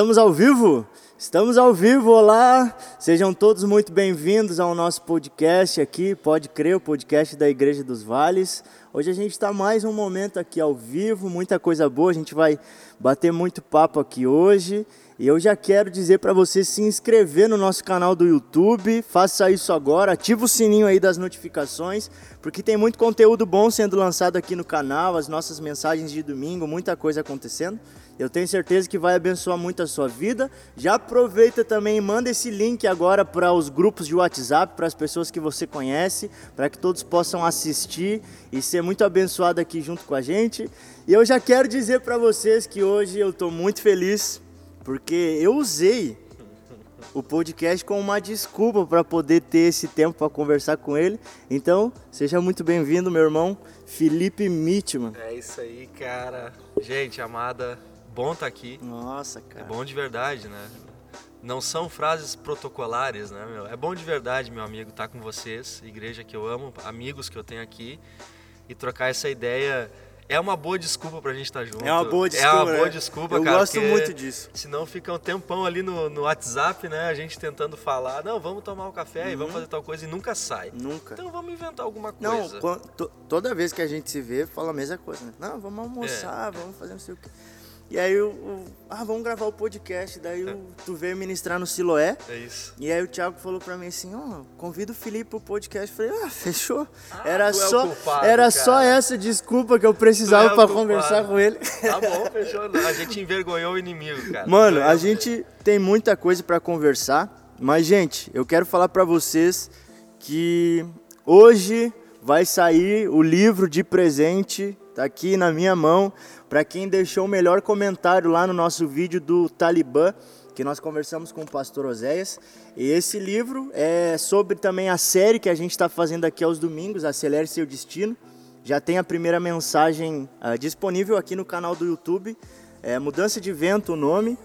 Estamos ao vivo? Estamos ao vivo, olá! Sejam todos muito bem-vindos ao nosso podcast aqui, Pode Crer, o podcast da Igreja dos Vales. Hoje a gente está mais um momento aqui ao vivo, muita coisa boa, a gente vai bater muito papo aqui hoje. E eu já quero dizer para você se inscrever no nosso canal do YouTube, faça isso agora, ativa o sininho aí das notificações, porque tem muito conteúdo bom sendo lançado aqui no canal, as nossas mensagens de domingo, muita coisa acontecendo. Eu tenho certeza que vai abençoar muito a sua vida. Já aproveita também e manda esse link agora para os grupos de WhatsApp, para as pessoas que você conhece, para que todos possam assistir e ser muito abençoado aqui junto com a gente. E eu já quero dizer para vocês que hoje eu estou muito feliz porque eu usei o podcast como uma desculpa para poder ter esse tempo para conversar com ele. Então, seja muito bem-vindo, meu irmão Felipe Mitman. É isso aí, cara. Gente, amada, bom estar tá aqui. Nossa, cara. É bom de verdade, né? Não são frases protocolares, né, meu? É bom de verdade, meu amigo, estar tá com vocês, igreja que eu amo, amigos que eu tenho aqui e trocar essa ideia é uma boa desculpa pra gente estar tá junto. É uma boa desculpa. É uma boa né? desculpa, Eu cara. Eu gosto muito disso. Senão fica um tempão ali no, no WhatsApp, né? A gente tentando falar, não, vamos tomar um café uhum. e vamos uhum. fazer tal coisa e nunca sai. Nunca. Então vamos inventar alguma coisa. Não, toda vez que a gente se vê, fala a mesma coisa, né? Não, vamos almoçar, é. vamos fazer não sei o quê. E aí, o, o, ah, vamos gravar o podcast. Daí o, tu veio ministrar no Siloé. É isso. E aí o Thiago falou pra mim assim, ó, oh, convida o Felipe pro podcast. Eu falei, ah, fechou. Ah, era só, é culpado, era cara. só essa desculpa que eu precisava é para conversar com ele. Tá bom, fechou. A gente envergonhou o inimigo, cara. Mano, a gente tem muita coisa para conversar. Mas, gente, eu quero falar para vocês que hoje vai sair o livro de presente, tá aqui na minha mão para quem deixou o melhor comentário lá no nosso vídeo do Talibã, que nós conversamos com o pastor Oséias. E esse livro é sobre também a série que a gente está fazendo aqui aos domingos, Acelere Seu Destino. Já tem a primeira mensagem uh, disponível aqui no canal do YouTube, é Mudança de Vento o nome.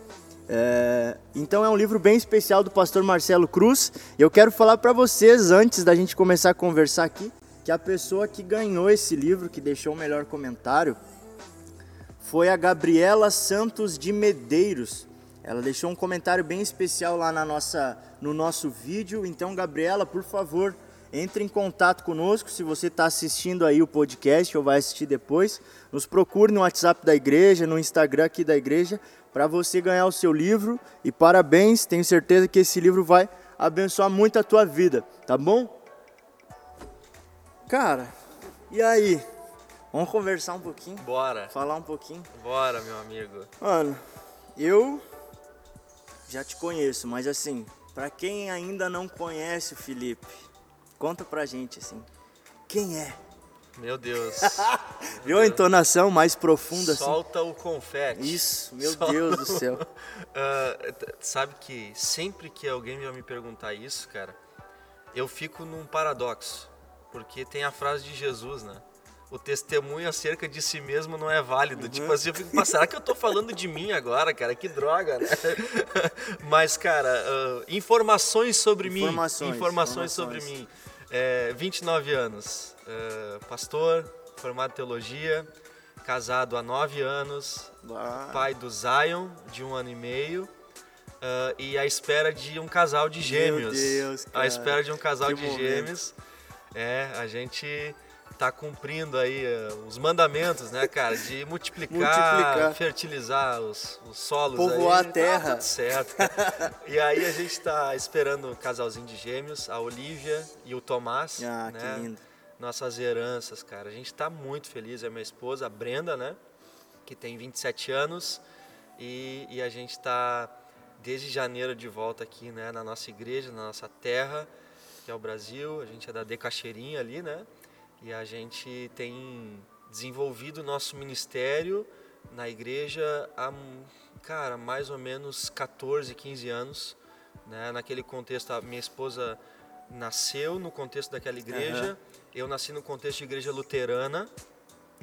É, então é um livro bem especial do pastor Marcelo Cruz. Eu quero falar para vocês, antes da gente começar a conversar aqui, que a pessoa que ganhou esse livro, que deixou o melhor comentário, foi a Gabriela Santos de Medeiros. Ela deixou um comentário bem especial lá na nossa, no nosso vídeo. Então, Gabriela, por favor, entre em contato conosco. Se você está assistindo aí o podcast ou vai assistir depois, nos procure no WhatsApp da igreja, no Instagram aqui da igreja, para você ganhar o seu livro. E parabéns, tenho certeza que esse livro vai abençoar muito a tua vida, tá bom? Cara, e aí? Vamos conversar um pouquinho? Bora. Falar um pouquinho? Bora, meu amigo. Mano, eu já te conheço, mas assim, para quem ainda não conhece o Felipe, conta pra gente assim, quem é? Meu Deus. Viu a entonação mais profunda assim? Solta o confete. Isso, meu Solta Deus do céu. uh, sabe que sempre que alguém vai me perguntar isso, cara, eu fico num paradoxo. Porque tem a frase de Jesus, né? o testemunho acerca de si mesmo não é válido. Uhum. Tipo assim, eu fico, mas será que eu tô falando de mim agora, cara? Que droga, né? mas, cara, uh, informações sobre informações, mim. Informações, informações. sobre mim. É, 29 anos, uh, pastor, formado em teologia, casado há 9 anos, ah. pai do Zion, de um ano e meio. Uh, e à espera de um casal de gêmeos. Meu Deus, cara. À espera de um casal que de momento. gêmeos. É, a gente tá cumprindo aí uh, os mandamentos, né, cara? De multiplicar, multiplicar. fertilizar os, os solos Povoar aí. a terra. Tá tudo certo. e aí a gente tá esperando um casalzinho de gêmeos, a Olivia e o Tomás. Ah, né? que lindo. Nossas heranças, cara. A gente tá muito feliz. É minha esposa, a Brenda, né? Que tem 27 anos. E, e a gente tá desde janeiro de volta aqui, né? Na nossa igreja, na nossa terra, que é o Brasil. A gente é da Decaxeirinha ali, né? E a gente tem desenvolvido o nosso ministério na igreja há, cara, mais ou menos 14, 15 anos. Né? Naquele contexto, a minha esposa nasceu no contexto daquela igreja, uhum. eu nasci no contexto de igreja luterana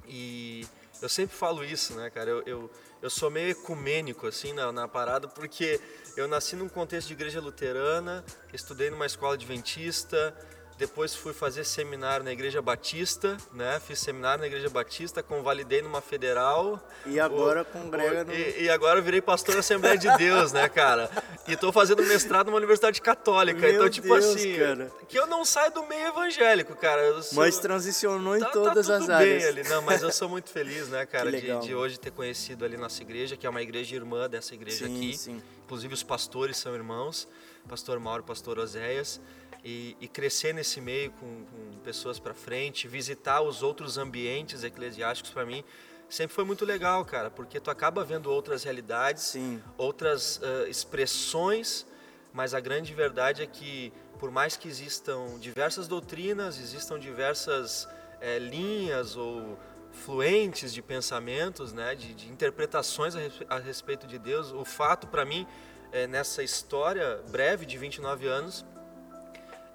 e eu sempre falo isso, né, cara? Eu, eu, eu sou meio ecumênico, assim, na, na parada, porque eu nasci num contexto de igreja luterana, estudei numa escola adventista, depois fui fazer seminário na Igreja Batista, né? Fiz seminário na Igreja Batista, convalidei numa federal. E agora congrega no... E, e, agora virei pastor da Assembleia de Deus, né, cara? E tô fazendo mestrado numa universidade católica. Meu então, tipo Deus, assim, cara. que eu não saio do meio evangélico, cara. Sou- Mas transicionou em tá, todas tá as áreas. ali. Não, mas eu sou muito feliz, né, cara, de, de hoje ter conhecido ali nossa igreja, que é uma igreja irmã dessa igreja Sim, aqui. sim. Inclusive os pastores são irmãos, pastor Mauro, pastor Oséias. E, e crescer nesse meio com, com pessoas para frente, visitar os outros ambientes eclesiásticos para mim sempre foi muito legal, cara, porque tu acaba vendo outras realidades, Sim. outras ah, expressões, mas a grande verdade é que por mais que existam diversas doutrinas, existam diversas eh, linhas ou fluentes de pensamentos, né, de, de interpretações a, a respeito de Deus, o fato para mim eh, nessa história breve de 29 anos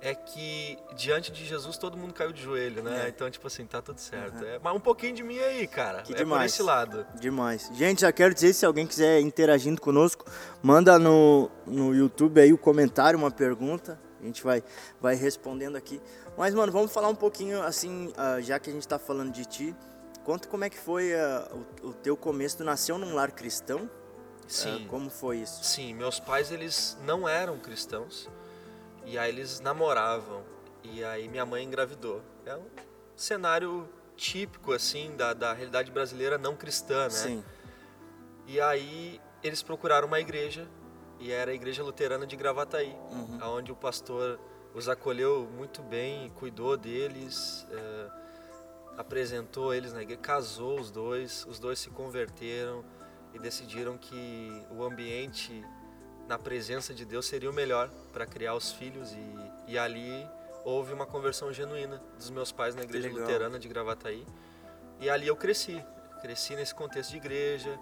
é que diante de Jesus todo mundo caiu de joelho, né? É. Então tipo assim tá tudo certo. É, mas um pouquinho de mim aí, cara. Que é por demais. esse lado. Demais. Gente, já quero dizer, se alguém quiser interagindo conosco, manda no, no YouTube aí o comentário, uma pergunta. A gente vai, vai respondendo aqui. Mas, mano, vamos falar um pouquinho, assim, ah, já que a gente tá falando de ti. Conta como é que foi ah, o, o teu começo. Tu nasceu num lar cristão? Sim. Ah, como foi isso? Sim, meus pais eles não eram cristãos e aí eles namoravam e aí minha mãe engravidou. É um cenário típico assim da, da realidade brasileira não cristã, né? Sim. E aí eles procuraram uma igreja e era a igreja luterana de Gravataí, Uhum. onde o pastor os acolheu muito bem, cuidou deles, eh, apresentou eles na igreja, casou os dois, os dois se converteram e decidiram que o ambiente na presença de Deus seria o melhor para criar os filhos e, e ali houve uma conversão genuína dos meus pais na igreja luterana de Gravataí e ali eu cresci, cresci nesse contexto de igreja,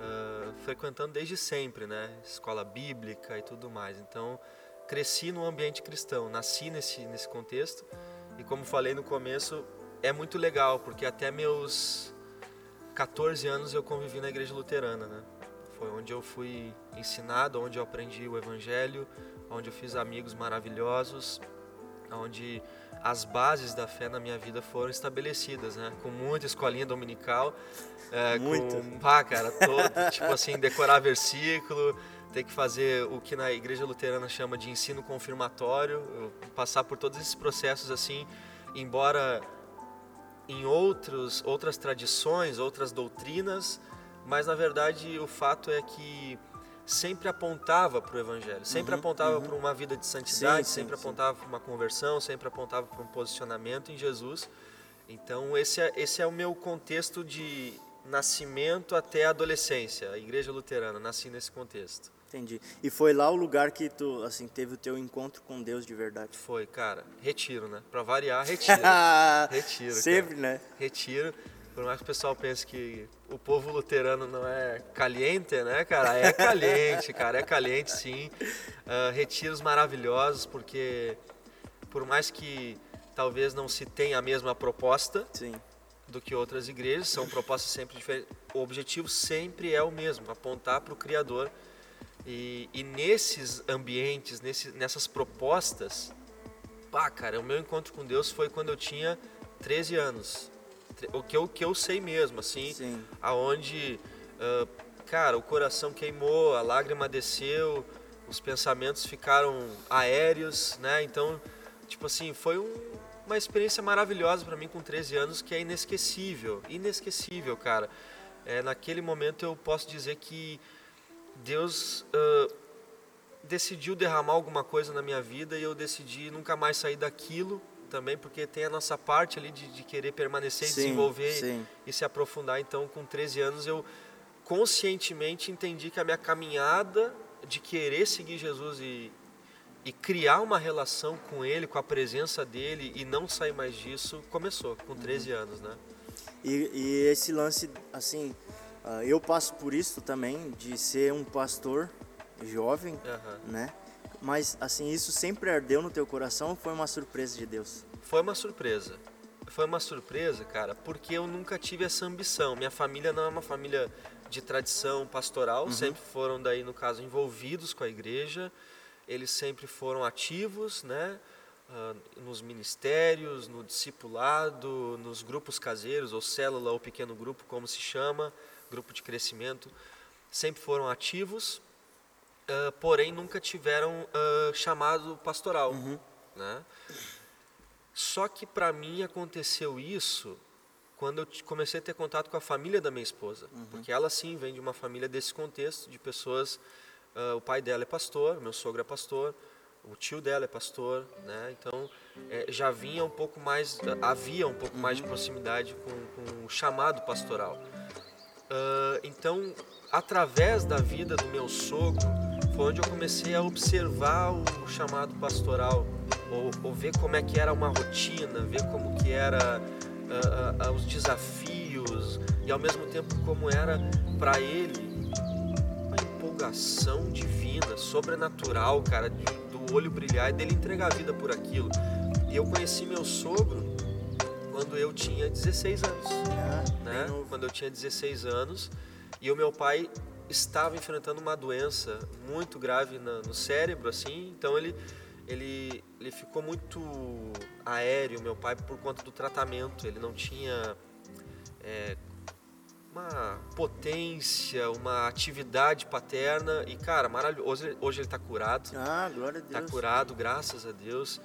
ah, frequentando desde sempre, né, escola bíblica e tudo mais. Então cresci no ambiente cristão, nasci nesse nesse contexto e como falei no começo é muito legal porque até meus 14 anos eu convivi na igreja luterana, né? Foi onde eu fui ensinado, onde eu aprendi o evangelho, onde eu fiz amigos maravilhosos, onde as bases da fé na minha vida foram estabelecidas, né? Com muita escolinha dominical, é, Muito. com, pá, cara, todo, tipo assim, decorar versículo, ter que fazer o que na igreja luterana chama de ensino confirmatório, passar por todos esses processos assim, embora em outros, outras tradições, outras doutrinas, mas na verdade o fato é que sempre apontava para o evangelho, sempre Uhum, apontava uhum. para uma vida de santidade, Sim, sempre sim. apontava para uma conversão, sempre apontava para um posicionamento em Jesus. Então esse é, esse é o meu contexto de nascimento até a adolescência, a igreja luterana, nasci nesse contexto. Entendi. E foi lá o lugar que tu, assim, teve o teu encontro com Deus de verdade. Foi, cara, retiro, né? Para variar, retiro. Retiro, Sempre, né? retiro. Por mais que o pessoal pense que o povo luterano não é caliente, né, cara? É caliente, cara, é caliente sim. Ah, retiros maravilhosos, porque por mais que talvez não se tenha a mesma proposta Sim. do que outras igrejas, são propostas sempre diferentes. O objetivo sempre é o mesmo, apontar para o Criador. E, e nesses ambientes, nesse, nessas propostas, pá, cara, o meu encontro com Deus foi quando eu tinha 13 anos. O que eu, que eu sei mesmo, assim, Sim. aonde, ah, cara, o coração queimou, a lágrima desceu, os pensamentos ficaram aéreos, né? Então, tipo assim, foi um- uma experiência maravilhosa para mim com 13 anos que é inesquecível, inesquecível, cara. É, naquele momento eu posso dizer que Deus ah, decidiu derramar alguma coisa na minha vida e eu decidi nunca mais sair daquilo também, porque tem a nossa parte ali de, de querer permanecer e Sim, desenvolver sim. e se aprofundar. Então, com 13 anos, eu conscientemente entendi que a minha caminhada de querer seguir Jesus e, e criar uma relação com Ele, com a presença dEle e não sair mais disso, começou com 13 Uhum. anos, né? E, e esse lance, assim, ah, eu passo por isso também, de ser um pastor jovem, Aham. né? Mas, assim, isso sempre ardeu no teu coração ou foi uma surpresa de Deus? Foi uma surpresa. Foi uma surpresa, cara, porque eu nunca tive essa ambição. Minha família não é uma família de tradição pastoral, sempre foram daí no caso envolvidos com a igreja. Eles sempre foram ativos, né? uh, nos ministérios, no discipulado, nos grupos caseiros, ou célula ou pequeno grupo, como se chama, grupo de crescimento, sempre foram ativos, uh, porém nunca tiveram uh, chamado pastoral. Uhum. Né? Só que para mim aconteceu isso quando eu comecei a ter contato com a família da minha esposa, uhum. porque ela sim vem de uma família desse contexto, de pessoas, uh, o pai dela é pastor, meu sogro é pastor, o tio dela é pastor, né? Então é, já vinha um pouco mais, havia um pouco mais de proximidade com, com o chamado pastoral. Uh, então, através da vida do meu sogro, foi onde eu comecei a observar o chamado pastoral, ou, ou ver como é que era uma rotina, ver como que era uh, uh, os desafios e ao mesmo tempo como era para ele uma empolgação divina, sobrenatural, cara, de, do olho brilhar e dele entregar a vida por aquilo. E eu conheci meu sogro quando eu tinha 16 anos, né? Quando eu tinha 16 anos e o meu pai estava enfrentando uma doença muito grave no cérebro, assim, então ele ele, ele ficou muito aéreo, meu pai, por conta do tratamento. Ele não tinha é, uma potência, uma atividade paterna. E, cara, maravilhoso. Hoje, hoje ele está curado. Ah, glória a Deus. Está curado, graças a Deus.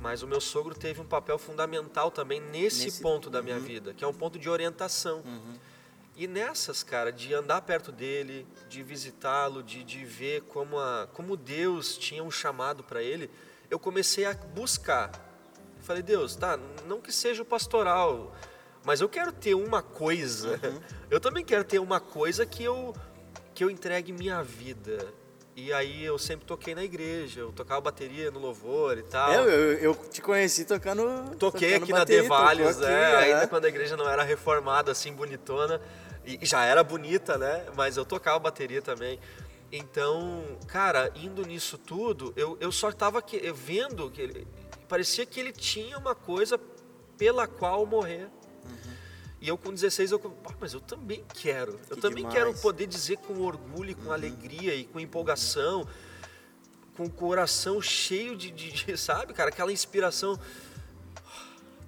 Mas o meu sogro teve um papel fundamental também nesse, nesse... ponto da minha uhum. vida, que é um ponto de orientação. Uhum. E nessas, cara, de andar perto dele, de visitá-lo, de, de ver como, a, como Deus tinha um chamado para ele, eu comecei a buscar. falei, Deus, tá, não que seja o pastoral, mas eu quero ter uma coisa. Uhum. Eu também quero ter uma coisa que eu, que eu entregue minha vida. E aí eu sempre toquei na igreja, eu tocava bateria no louvor e tal. Eu, eu, eu te conheci tocando. Toquei tocando aqui bateria, na Devalhos, é, é, ainda quando a igreja não era reformada, assim, bonitona. E já era bonita, né? Mas eu tocava bateria também. Então, cara, indo nisso tudo, eu, eu só estava vendo que ele, parecia que ele tinha uma coisa pela qual morrer. Uhum. E eu com 16, eu, ah, mas eu também quero. Que eu também demais. quero poder dizer com orgulho, com uhum. alegria e com empolgação, com o coração cheio de, de, de sabe, cara, aquela inspiração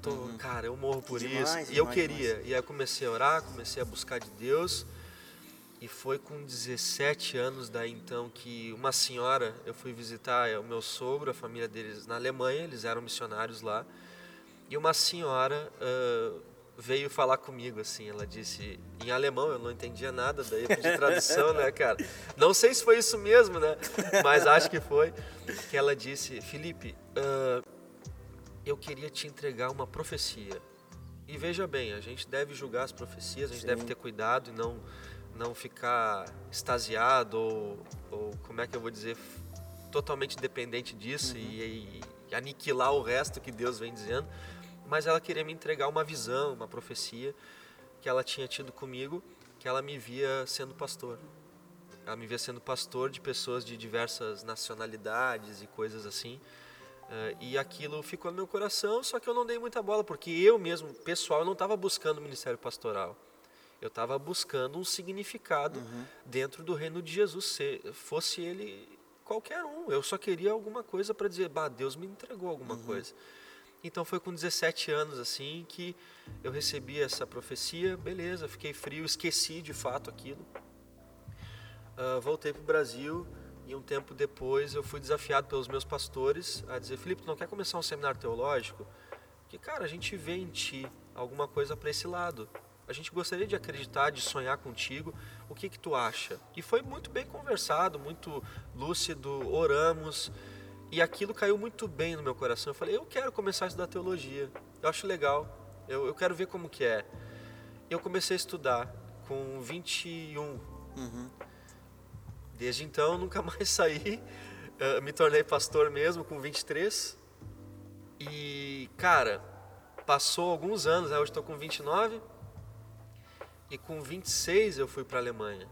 tô, uhum. cara, eu morro por demais, isso. Demais, e eu queria. E aí eu comecei a orar, comecei a buscar de Deus. E foi com 17 anos daí então que uma senhora, eu fui visitar o meu sogro, a família deles na Alemanha, eles eram missionários lá. E uma senhora uh, veio falar comigo assim, ela disse em alemão, eu não entendia nada, daí eu pedi tradução, né, cara? Não sei se foi isso mesmo, né? Mas acho que foi. Que ela disse, Felipe, uh, eu queria te entregar uma profecia. E veja bem, a gente deve julgar as profecias, a gente Sim. deve ter cuidado e não, não ficar extasiado ou, ou, como é que eu vou dizer, totalmente dependente disso uhum. e, e, aniquilar o resto que Deus vem dizendo. Mas ela queria me entregar uma visão, uma profecia que ela tinha tido comigo, que ela me via sendo pastor. Ela me via sendo pastor de pessoas de diversas nacionalidades e coisas assim. Uh, e aquilo ficou no meu coração, só que eu não dei muita bola, porque eu mesmo, pessoal, eu não estava buscando o ministério pastoral. Eu estava buscando um significado uhum. dentro do reino de Jesus, se fosse ele qualquer um. Eu só queria alguma coisa para dizer, bah, Deus me entregou alguma uhum. coisa. Então foi com 17 anos assim que eu recebi essa profecia, beleza, fiquei frio, esqueci de fato aquilo. Uh, voltei para o Brasil e um tempo depois eu fui desafiado pelos meus pastores a dizer: Felipe, tu não quer começar um seminário teológico? Porque, cara, a gente vê em ti alguma coisa para esse lado. A gente gostaria de acreditar, de sonhar contigo. O que que tu acha? E foi muito bem conversado, muito lúcido, oramos. E aquilo caiu muito bem no meu coração. Eu falei, eu quero começar a estudar teologia. Eu acho legal. Eu, eu quero ver como que é. Eu comecei a estudar com 21. Uhum. Desde então, nunca mais saí. Uh, me tornei pastor mesmo com 23. E, cara, passou alguns anos, né? hoje estou com 29. E com 26 eu fui para a Alemanha.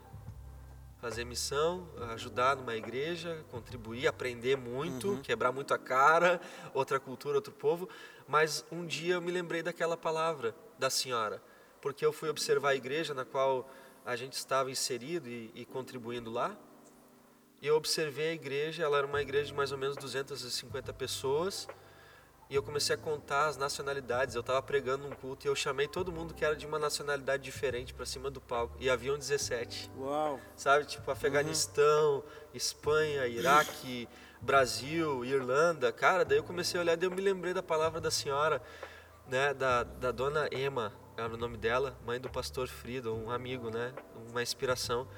Fazer missão, ajudar numa igreja, contribuir, aprender muito, uhum. quebrar muito a cara, outra cultura, outro povo. Mas um dia eu me lembrei daquela palavra da senhora, porque eu fui observar a igreja na qual a gente estava inserido e, e contribuindo lá. E eu observei a igreja, ela era uma igreja de mais ou menos 250 pessoas, e eu comecei a contar as nacionalidades. Eu estava pregando num culto e eu chamei todo mundo que era de uma nacionalidade diferente para cima do palco. E haviam 17. Uau! Sabe, tipo Afeganistão, uhum. Espanha, Iraque, Brasil, Irlanda. Cara, daí eu comecei a olhar e eu me lembrei da palavra da senhora, né, da, da dona Emma, era o nome dela, mãe do pastor Frido, um amigo, né, uma inspiração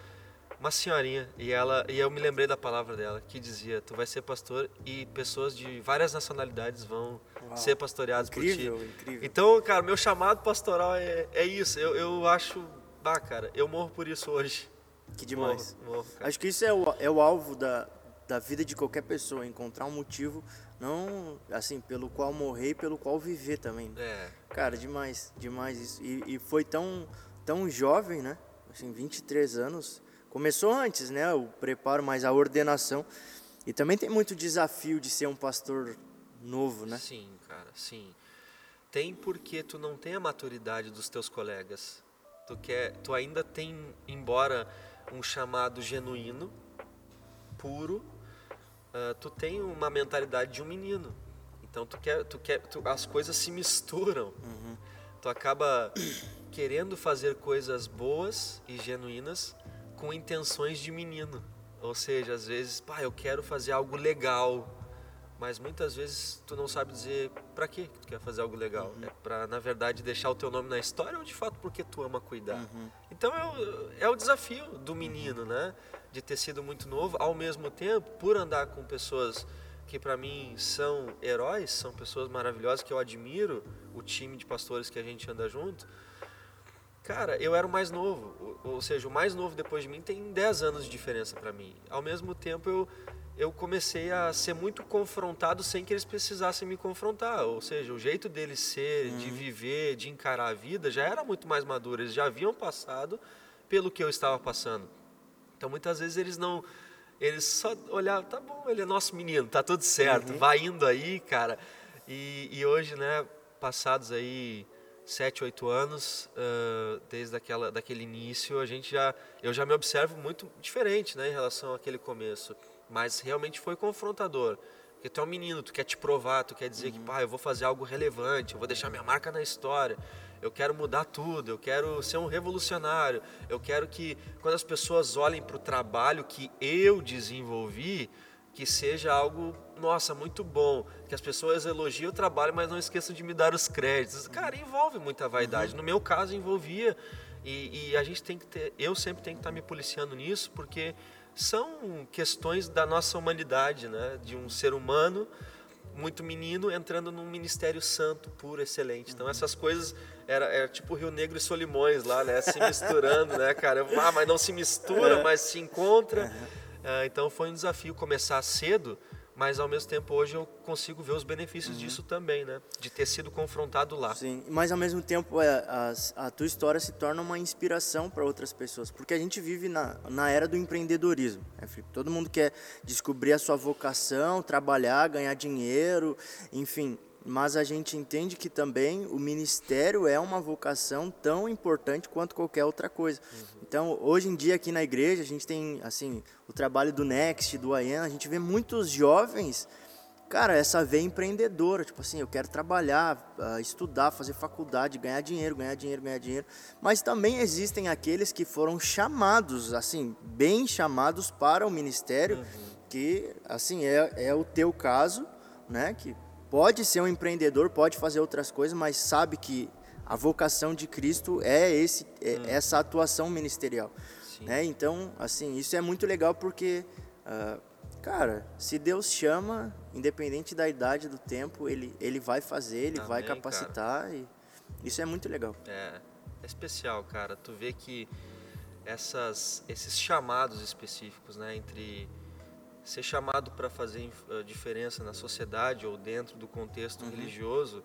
uma senhorinha e ela e eu me lembrei da palavra dela que dizia tu vai ser pastor e pessoas de várias nacionalidades vão Uau. ser pastoreadas incrível, por ti. Incrível. então cara meu chamado pastoral é, é isso. Eu, eu acho bah cara eu morro por isso hoje. Que demais. Morro, morro, acho que isso é o, é o alvo da, da vida de qualquer pessoa encontrar um motivo não assim pelo qual morrer e pelo qual viver também é. cara demais demais isso. E, e foi tão tão jovem né? Assim 23 anos Começou antes, né? O preparo, mas a ordenação. E também tem muito desafio de ser um pastor novo, né? Sim, cara, sim. Tem porque tu não tem a maturidade dos teus colegas. Tu quer, tu ainda tem, embora um chamado genuíno, puro, uh, tu tem uma mentalidade de um menino. Então tu quer, tu quer, tu, as coisas se misturam. Uhum. Tu acaba querendo fazer coisas boas e genuínas, com intenções de menino. Ou seja, às vezes, pá, eu quero fazer algo legal, mas muitas vezes tu não sabe dizer para que tu quer fazer algo legal. Uhum. É para na verdade deixar o teu nome na história ou de fato porque tu ama cuidar. Uhum. Então é o, é o desafio do menino, né? De ter sido muito novo, ao mesmo tempo, por andar com pessoas que para mim são heróis, são pessoas maravilhosas que eu admiro, o time de pastores que a gente anda junto Cara, eu era o mais novo, ou seja, o mais novo depois de mim tem 10 anos de diferença para mim. Ao mesmo tempo, eu, eu comecei a ser muito confrontado sem que eles precisassem me confrontar. Ou seja, o jeito deles ser, uhum. de viver, de encarar a vida já era muito mais maduro. Eles já haviam passado pelo que eu estava passando. Então, muitas vezes eles não. Eles só olhavam, tá bom, ele é nosso menino, tá tudo certo, uhum. vai indo aí, cara. E, e hoje, né, passados aí sete, oito anos, uh, desde aquela, daquele início, a gente já, eu já me observo muito diferente, né, em relação àquele começo. Mas realmente foi confrontador. Porque tu é um menino, tu quer te provar, tu quer dizer uhum. que, pá, eu vou fazer algo relevante, eu vou deixar minha marca na história, eu quero mudar tudo, eu quero ser um revolucionário, eu quero que quando as pessoas olhem para o trabalho que eu desenvolvi, que seja algo, nossa, muito bom. Que as pessoas elogiem o trabalho, mas não esqueçam de me dar os créditos. Cara, envolve muita vaidade. Uhum. No meu caso, envolvia. E, e, a gente tem que ter, eu sempre tenho que estar me policiando nisso, porque são questões da nossa humanidade, né? De um ser humano muito menino entrando num ministério santo, puro, excelente. Então essas coisas era, era tipo Rio Negro e Solimões lá, né? Se misturando, né, cara? Ah, mas não se mistura, é. mas se encontra. É, então foi um desafio começar cedo, mas ao mesmo tempo hoje eu consigo ver os benefícios uhum. disso também, né? De ter sido confrontado lá. Sim, mas ao mesmo tempo é, a, a tua história se torna uma inspiração para outras pessoas, porque a gente vive na, na era do empreendedorismo, né, Felipe? Todo mundo quer descobrir a sua vocação, trabalhar, ganhar dinheiro, enfim mas a gente entende que também o ministério é uma vocação tão importante quanto qualquer outra coisa. Uhum. Então, hoje em dia aqui na igreja, a gente tem assim, o trabalho do Next, do IAN, a gente vê muitos jovens, cara, essa veia empreendedora, tipo assim, eu quero trabalhar, uh, estudar, fazer faculdade, ganhar dinheiro, ganhar dinheiro, ganhar dinheiro. Mas também existem aqueles que foram chamados, assim, bem chamados para o ministério, uhum. que assim é, é o teu caso, né, que pode ser um empreendedor, pode fazer outras coisas, mas sabe que a vocação de Cristo é esse, é hum. essa atuação ministerial. Né? Então, assim, isso é muito legal porque, uh, cara, se Deus chama, independente da idade do tempo, ele, ele vai fazer, ele Amém, vai capacitar cara. e isso é muito legal. É, é especial, cara. Tu vê que essas, esses chamados específicos, né, entre ser chamado para fazer eh, diferença na sociedade ou dentro do contexto uhum. religioso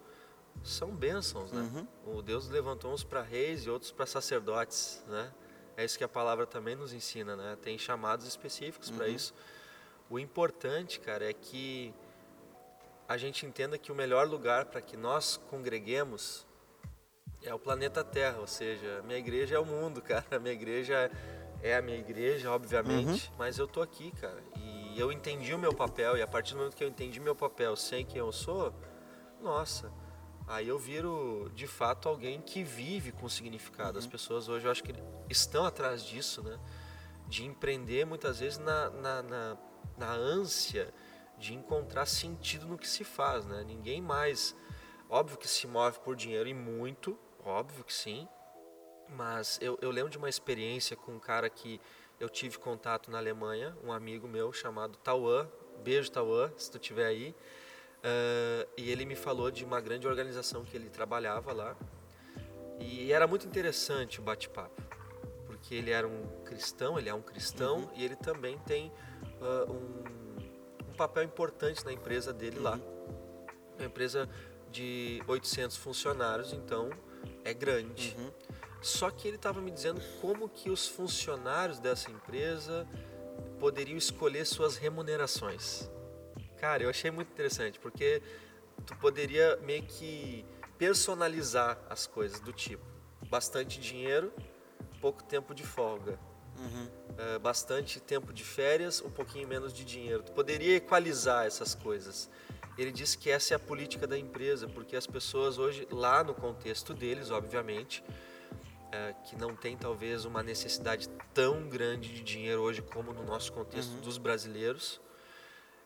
são bênçãos, né? Uhum. O Deus levantou uns para reis e outros para sacerdotes, né? É isso que a palavra também nos ensina, né? Tem chamados específicos uhum. para isso. O importante, cara, é que a gente entenda que o melhor lugar para que nós congreguemos é o planeta Terra, ou seja, a minha igreja é o mundo, cara. A minha igreja é a minha igreja, obviamente, uhum. mas eu tô aqui, cara. E eu entendi o meu papel, e a partir do momento que eu entendi meu papel, sei quem eu sou, nossa, aí eu viro de fato alguém que vive com significado. As pessoas hoje eu acho que estão atrás disso, né? De empreender muitas vezes na, na, na, na ânsia de encontrar sentido no que se faz, né? Ninguém mais, óbvio que se move por dinheiro e muito, óbvio que sim, mas eu, eu lembro de uma experiência com um cara que eu tive contato na Alemanha, um amigo meu chamado Tauan, beijo Tauan, se tu estiver aí, uh, e ele me falou de uma grande organização que ele trabalhava lá, e era muito interessante o bate-papo, porque ele era um cristão, ele é um cristão, uhum. e ele também tem uh, um, um, papel importante na empresa dele uhum. lá. Uma empresa de 800 funcionários, então é grande. Uhum. Só que ele estava me dizendo como que os funcionários dessa empresa poderiam escolher suas remunerações. Cara, eu achei muito interessante, porque tu poderia meio que personalizar as coisas do tipo bastante dinheiro, pouco tempo de folga. Uhum. É, bastante tempo de férias, um pouquinho menos de dinheiro. Tu poderia equalizar essas coisas. Ele disse que essa é a política da empresa, porque as pessoas hoje, lá no contexto deles, obviamente, é, que não tem talvez uma necessidade tão grande de dinheiro hoje como no nosso contexto uhum. dos brasileiros,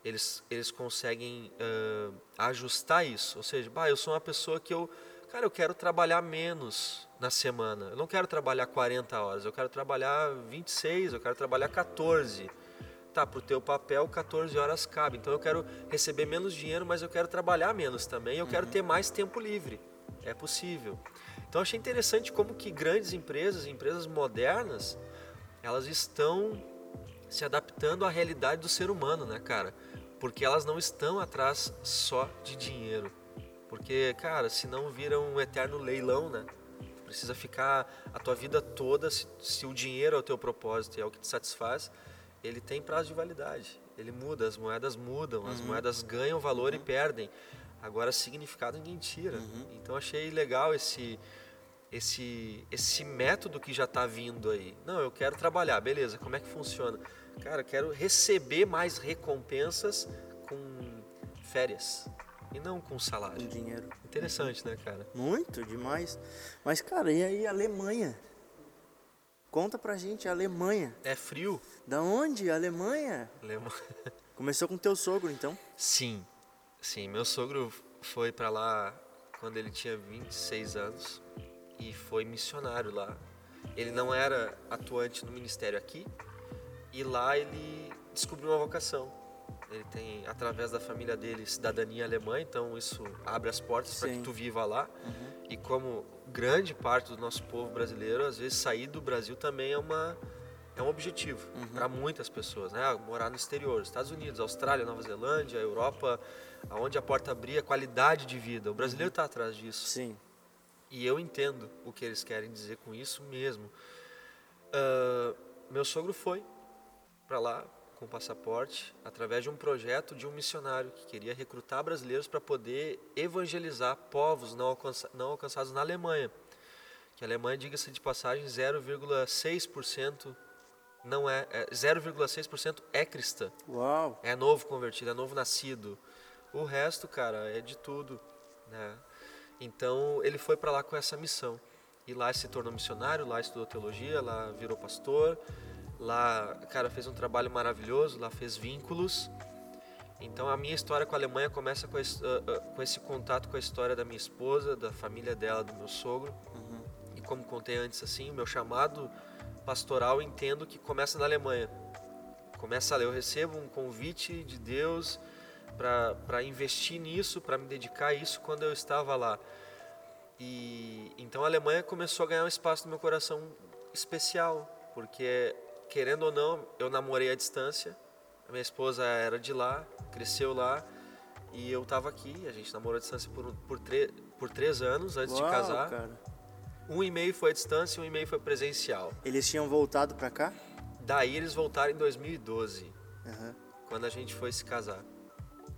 eles, eles conseguem uh, ajustar isso. Ou seja, bah, eu sou uma pessoa que eu, cara, eu quero trabalhar menos na semana. Eu não quero trabalhar 40 horas, eu quero trabalhar 26, eu quero trabalhar 14. Tá, para o teu papel 14 horas cabe. Então eu quero receber menos dinheiro, mas eu quero trabalhar menos também. Eu uhum. quero ter mais tempo livre. É possível. Então achei interessante como que grandes empresas, empresas modernas, elas estão se adaptando à realidade do ser humano, né, cara? Porque elas não estão atrás só de dinheiro. Porque, cara, senão vira um eterno leilão, né? precisa ficar a tua vida toda, se, se o dinheiro é o teu propósito e é o que te satisfaz, ele tem prazo de validade. Ele muda, as moedas mudam, as uhum. moedas ganham valor uhum. e perdem. Agora, significado ninguém tira. Uhum. Então, achei legal esse, esse, esse método que já está vindo aí. Não, eu quero trabalhar, beleza, como é que funciona? Cara, quero receber mais recompensas com férias e não com salário. Com dinheiro. Interessante, né, cara? Muito, demais. Mas, cara, e aí a Alemanha? Conta pra gente, a Alemanha. É frio. Da onde? A Alemanha? Alemanha. Começou com teu sogro, então? Sim, sim. Meu sogro foi para lá quando ele tinha 26 anos e foi missionário lá. Ele não era atuante no ministério aqui e lá ele descobriu uma vocação. Ele tem, através da família dele, cidadania alemã, então isso abre as portas para que tu viva lá. Uhum. E como grande parte do nosso povo brasileiro, às vezes sair do Brasil também é uma é um objetivo uhum. para muitas pessoas, né? Morar no exterior, Estados Unidos, Austrália, Nova Zelândia, Europa, aonde a porta abrir, a qualidade de vida. O brasileiro está uhum. atrás disso. Sim. E eu entendo o que eles querem dizer com isso mesmo. Uh, meu sogro foi para lá com passaporte através de um projeto de um missionário que queria recrutar brasileiros para poder evangelizar povos não, alcança, não alcançados na Alemanha. Que a Alemanha, diga-se de passagem, 0,6% não é, é 0,6% é cristã. Uau. É novo convertido, é novo nascido. O resto, cara, é de tudo, né? Então ele foi para lá com essa missão. E lá se tornou missionário, lá estudou teologia, lá virou pastor, lá, cara, fez um trabalho maravilhoso, lá fez vínculos. Então a minha história com a Alemanha começa com esse, uh, uh, com esse contato com a história da minha esposa, da família dela, do meu sogro. Uhum. E como contei antes, assim, o meu chamado pastoral entendo que começa na Alemanha. Começa lá, eu recebo um convite de Deus para investir nisso, para me dedicar a isso quando eu estava lá. E então a Alemanha começou a ganhar um espaço no meu coração especial, porque querendo ou não, eu namorei à distância. A minha esposa era de lá, cresceu lá, e eu estava aqui. A gente namorou à distância por, por, por três anos antes Uau, de casar. Cara. Um e-mail foi à distância, um e-mail foi presencial. Eles tinham voltado para cá? Daí eles voltaram em 2012, uhum. quando a gente foi se casar.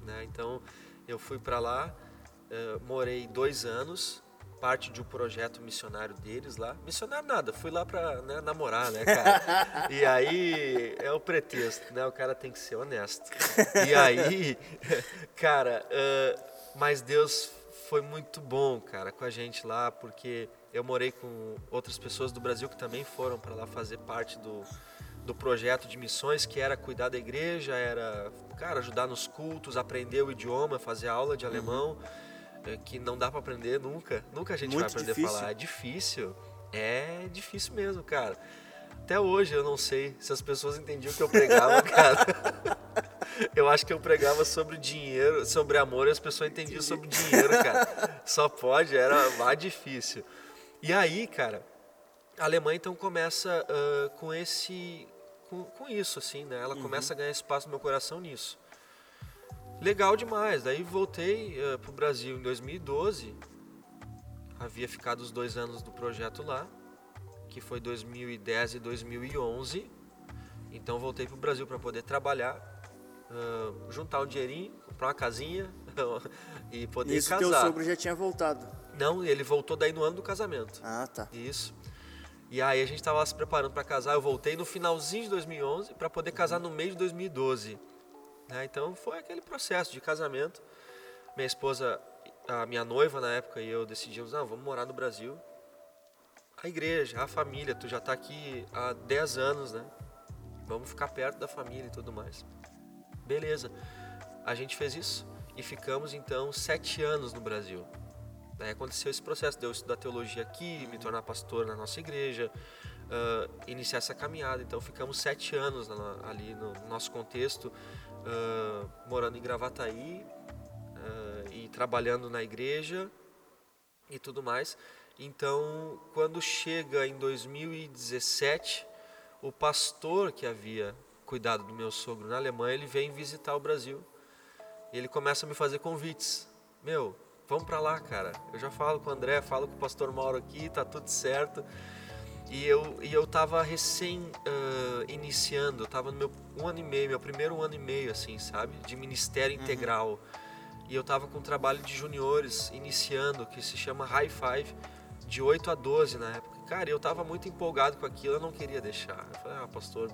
Né? Então eu fui para lá, uh, morei dois anos, parte de um projeto missionário deles lá. Missionário nada, fui lá para né, namorar, né, cara? e aí é o pretexto, né? O cara tem que ser honesto. E aí, cara, uh, mas Deus foi muito bom, cara, com a gente lá, porque eu morei com outras pessoas do Brasil que também foram para lá fazer parte do, do projeto de missões, que era cuidar da igreja, era, cara, ajudar nos cultos, aprender o idioma, fazer aula de alemão, uhum. Que não dá para aprender nunca. Nunca a gente Muito vai aprender difícil. a falar. É difícil. É difícil mesmo, cara. Até hoje eu não sei se as pessoas entendiam o que eu pregava, cara. Eu acho que eu pregava sobre dinheiro, sobre amor, e as pessoas entendiam sobre dinheiro, cara. Só pode, era mais difícil. E aí, cara, a Alemanha então começa uh, com esse, com, com, isso, assim, né? Ela uhum. começa a ganhar espaço no meu coração nisso. Legal demais. Daí voltei uh, pro Brasil em 2012. Havia ficado os dois anos do projeto lá, que foi 2010 e 2011. Então voltei pro Brasil para poder trabalhar uh, juntar um dinheirinho, comprar uma casinha e poder Isso casar. Isso teu sogro já tinha voltado? Não, ele voltou daí no ano do casamento. Ah, tá. Isso. E aí a gente estava se preparando para casar. Eu voltei no finalzinho de 2011 para poder casar no meio de 2012. Né? Então foi aquele processo de casamento. Minha esposa, a minha noiva na época e eu decidimos, ah, vamos morar no Brasil. A igreja, a família, tu já está aqui há 10 anos, né? Vamos ficar perto da família e tudo mais. Beleza. A gente fez isso e ficamos então sete anos no Brasil. Daí aconteceu esse processo de eu estudar teologia aqui, me tornar pastor na nossa igreja, uh, iniciar essa caminhada. Então ficamos sete anos ali no nosso contexto, uh, morando em Gravataí uh, e trabalhando na igreja e tudo mais. Então, quando chega em 2017, o pastor que havia cuidado do meu sogro na Alemanha, ele vem visitar o Brasil. E ele começa a me fazer convites. Meu, vamos para lá, cara. Eu já falo com o André, falo com o pastor Mauro aqui, tá tudo certo. E eu, e eu tava recém uh, iniciando, eu tava no meu um ano e meio, meu primeiro ano e meio, assim, sabe? De ministério uhum. integral. E eu tava com um trabalho de juniores iniciando, que se chama High Five, de 8 a 12 na época. Cara, eu tava muito empolgado com aquilo, eu não queria deixar. Eu falei, ah, pastor,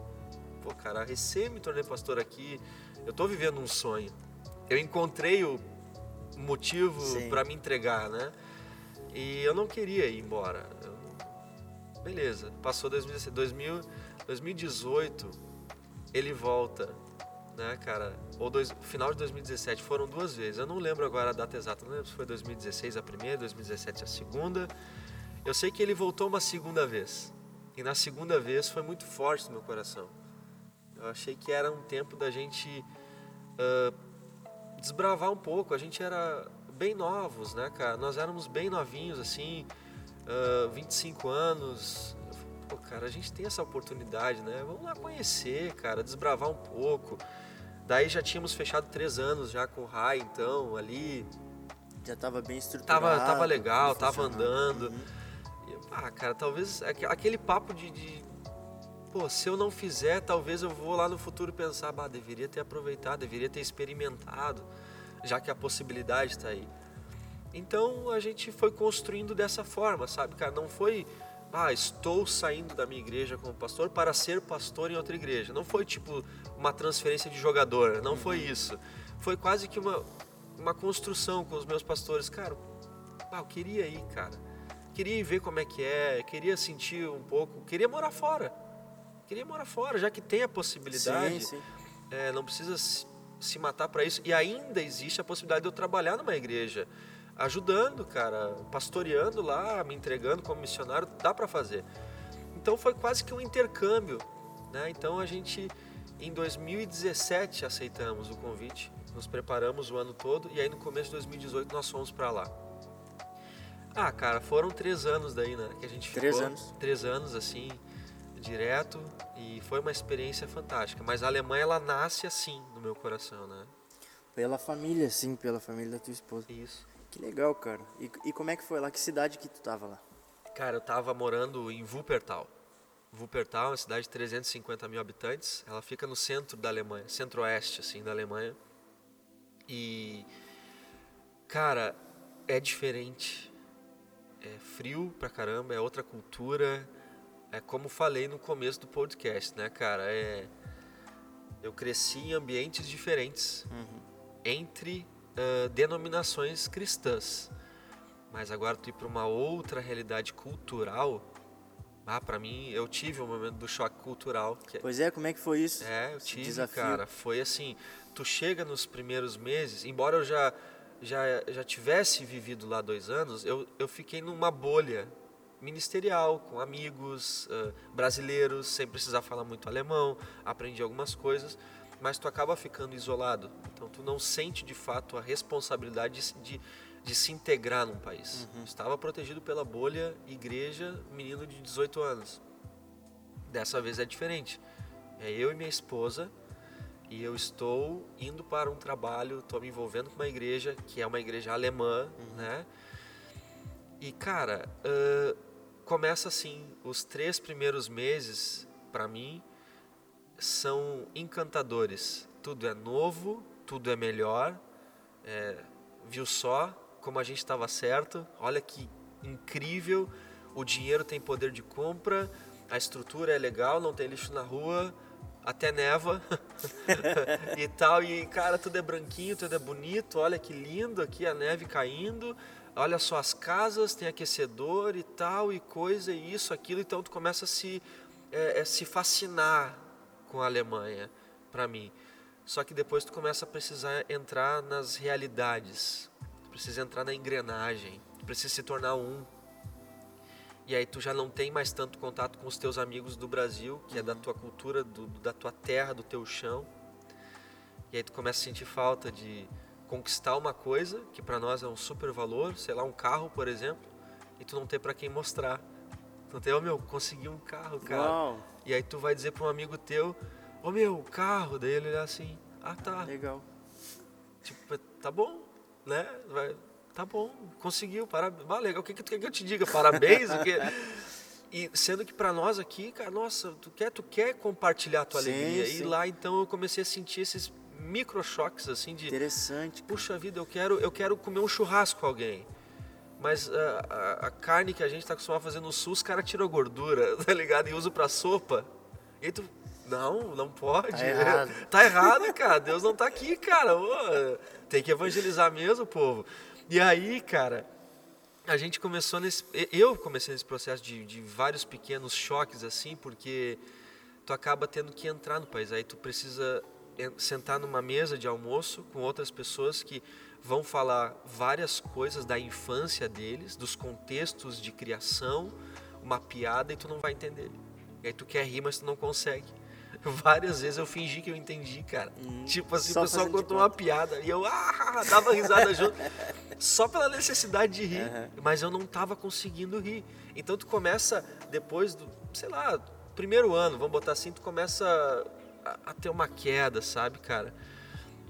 pô, cara, recém me tornei pastor aqui, eu tô vivendo um sonho. Eu encontrei o motivo para me entregar, né? E eu não queria ir embora. Eu... Beleza, passou 2000, 2018, ele volta, né, cara? Ou dois, final de 2017, foram duas vezes. Eu não lembro agora a data exata, não lembro se foi 2016 a primeira, 2017 a segunda. Eu sei que ele voltou uma segunda vez. E na segunda vez foi muito forte no meu coração. Eu achei que era um tempo da gente uh, desbravar um pouco. A gente era bem novos, né, cara? Nós éramos bem novinhos, assim, uh, 25 anos. Pô, cara, a gente tem essa oportunidade, né? Vamos lá conhecer, cara, desbravar um pouco. Daí já tínhamos fechado três anos já com o Rai, então, ali. Já estava bem estruturado. Tava, tava legal, tava andando. Uhum. ah, cara, talvez aquele papo de, de pô, se eu não fizer, talvez eu vou lá no futuro pensar, bah, deveria ter aproveitado, deveria ter experimentado, já que a possibilidade está aí. Então a gente foi construindo dessa forma, sabe, cara? Não foi, ah, estou saindo da minha igreja como pastor para ser pastor em outra igreja. Não foi tipo uma transferência de jogador, não foi uhum. isso. Foi quase que uma, uma construção com os meus pastores. Cara, ah, eu queria ir, cara. Queria ir ver como é que é, queria sentir um pouco, queria morar fora queria morar fora, já que tem a possibilidade. Sim, sim. É, não precisa se matar para isso. E ainda existe a possibilidade de eu trabalhar numa igreja, ajudando, cara, pastoreando lá, me entregando como missionário, dá para fazer. Então foi quase que um intercâmbio, né? Então a gente em 2017 aceitamos o convite, nos preparamos o ano todo e aí no começo de 2018 nós fomos para lá. Ah, cara, foram três anos daí, né? Que a gente ficou. Três anos. Três anos, assim direto e foi uma experiência fantástica. Mas a Alemanha ela nasce assim no meu coração, né? Pela família, sim, pela família da tua esposa. Isso. Que legal, cara. E, e como é que foi lá? Que cidade que tu tava lá? Cara, eu tava morando em Wuppertal. Wuppertal é uma cidade de 350 mil habitantes. Ela fica no centro da Alemanha, centro-oeste, assim, da Alemanha. E, cara, é diferente. É frio pra caramba, é outra cultura é como falei no começo do podcast, né, cara? É, eu cresci em ambientes diferentes, uhum. entre uh, denominações cristãs. Mas agora tu ir para uma outra realidade cultural, ah, para mim eu tive um momento do choque cultural. Que pois é, como é que foi isso? É, eu tive, desafio? cara. Foi assim, tu chega nos primeiros meses, embora eu já já já tivesse vivido lá dois anos, eu eu fiquei numa bolha ministerial, com amigos uh, brasileiros, sem precisar falar muito alemão, aprendi algumas coisas, mas tu acaba ficando isolado. Então tu não sente de fato a responsabilidade de, de, de se integrar num país. Uhum. Estava protegido pela bolha igreja, menino de 18 anos. Dessa vez é diferente. É eu e minha esposa e eu estou indo para um trabalho, estou me envolvendo com uma igreja que é uma igreja alemã, uhum. né? E cara, uh, começa assim, os três primeiros meses, para mim, são encantadores. Tudo é novo, tudo é melhor. É, viu só como a gente estava certo? Olha que incrível. O dinheiro tem poder de compra, a estrutura é legal, não tem lixo na rua, até neva e tal. E cara, tudo é branquinho, tudo é bonito. Olha que lindo aqui a neve caindo olha só as casas, tem aquecedor e tal, e coisa, e isso, aquilo, então tu começa a se, é, é, se fascinar com a Alemanha, para mim. Só que depois tu começa a precisar entrar nas realidades, tu precisa entrar na engrenagem, tu precisa se tornar um. E aí tu já não tem mais tanto contato com os teus amigos do Brasil, que é da tua cultura, do, da tua terra, do teu chão. E aí tu começa a sentir falta de conquistar uma coisa que para nós é um super valor, sei lá, um carro, por exemplo, e tu não ter para quem mostrar. Tem, ô oh, meu, consegui um carro, cara. Uau. E aí tu vai dizer para um amigo teu, ô oh, meu, carro, daí ele olha assim, ah tá. Legal. Tipo, tá bom, né? Vai, tá bom, conseguiu, parabéns. Ah, legal, o que, que tu quer que eu te diga? Parabéns? o que... E sendo que para nós aqui, cara, nossa, tu quer, tu quer compartilhar a tua sim, alegria. Sim. E lá então eu comecei a sentir esses microchoques assim de interessante. Puxa vida, eu quero eu quero comer um churrasco com alguém. Mas a, a, a carne que a gente está acostumado a fazer no sul, os caras tiram a gordura, tá ligado? E usam para sopa. E aí tu não, não pode. Tá errado. tá errado, cara. Deus não tá aqui, cara. tem que evangelizar mesmo, povo. E aí, cara, a gente começou nesse. Eu comecei nesse processo de, de vários pequenos choques, assim, porque tu acaba tendo que entrar no país. Aí tu precisa sentar numa mesa de almoço com outras pessoas que vão falar várias coisas da infância deles, dos contextos de criação, uma piada e tu não vai entender. E aí tu quer rir, mas tu não consegue. Várias vezes eu fingi que eu entendi, cara. Hum, tipo assim, o pessoal contou uma piada e eu ah, dava risada junto, só pela necessidade de rir, uhum. mas eu não tava conseguindo rir. Então tu começa depois do, sei lá, primeiro ano, vamos botar assim, tu começa a, a ter uma queda, sabe, cara?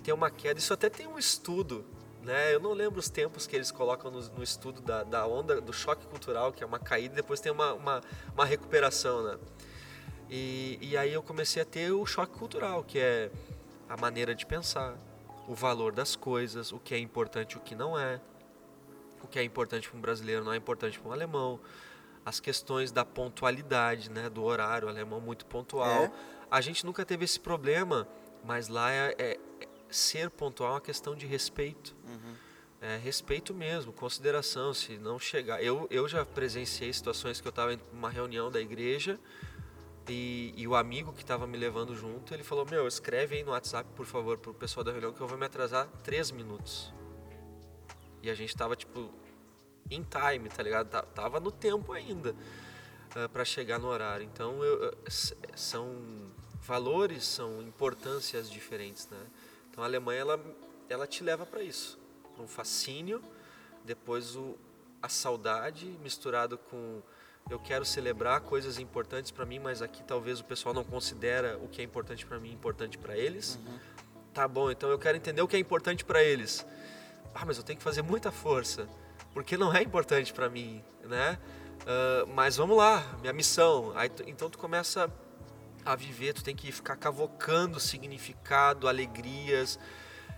Tem uma queda. Isso até tem um estudo, né? Eu não lembro os tempos que eles colocam no, no estudo da, da, onda do choque cultural, que é uma caída, e depois tem uma, uma, uma recuperação, né? E, e aí eu comecei a ter o choque cultural, que é a maneira de pensar, o valor das coisas, o que é importante e o que não é. O que é importante para um brasileiro não é importante para um alemão. As questões da pontualidade, né, do horário, o alemão muito pontual. É a gente nunca teve esse problema, mas lá é, é, ser pontual é uma questão de respeito. Uhum. É, respeito mesmo, consideração, se não chegar. Eu, eu já presenciei situações que eu estava em uma reunião da igreja e, e o amigo que estava me levando junto, ele falou, meu, escreve aí no WhatsApp, por favor, para o pessoal da reunião que eu vou me atrasar três minutos. E a gente estava tipo, em time, tá ligado? Tava no tempo ainda uh, para chegar no horário. Então, eu, são valores, são importâncias diferentes, né? Então a Alemanha ela, ela te leva para isso, para um fascínio, depois o, a saudade misturado com eu quero celebrar coisas importantes para mim, mas aqui talvez o pessoal não considera o que é importante para mim importante para eles. Uhum. Tá bom, então eu quero entender o que é importante para eles. Ah, mas eu tenho que fazer muita força, porque não é importante para mim, né? Uh, mas vamos lá, minha missão. Aí, então tu começa a viver, tu tem que ficar cavocando significado, alegrias.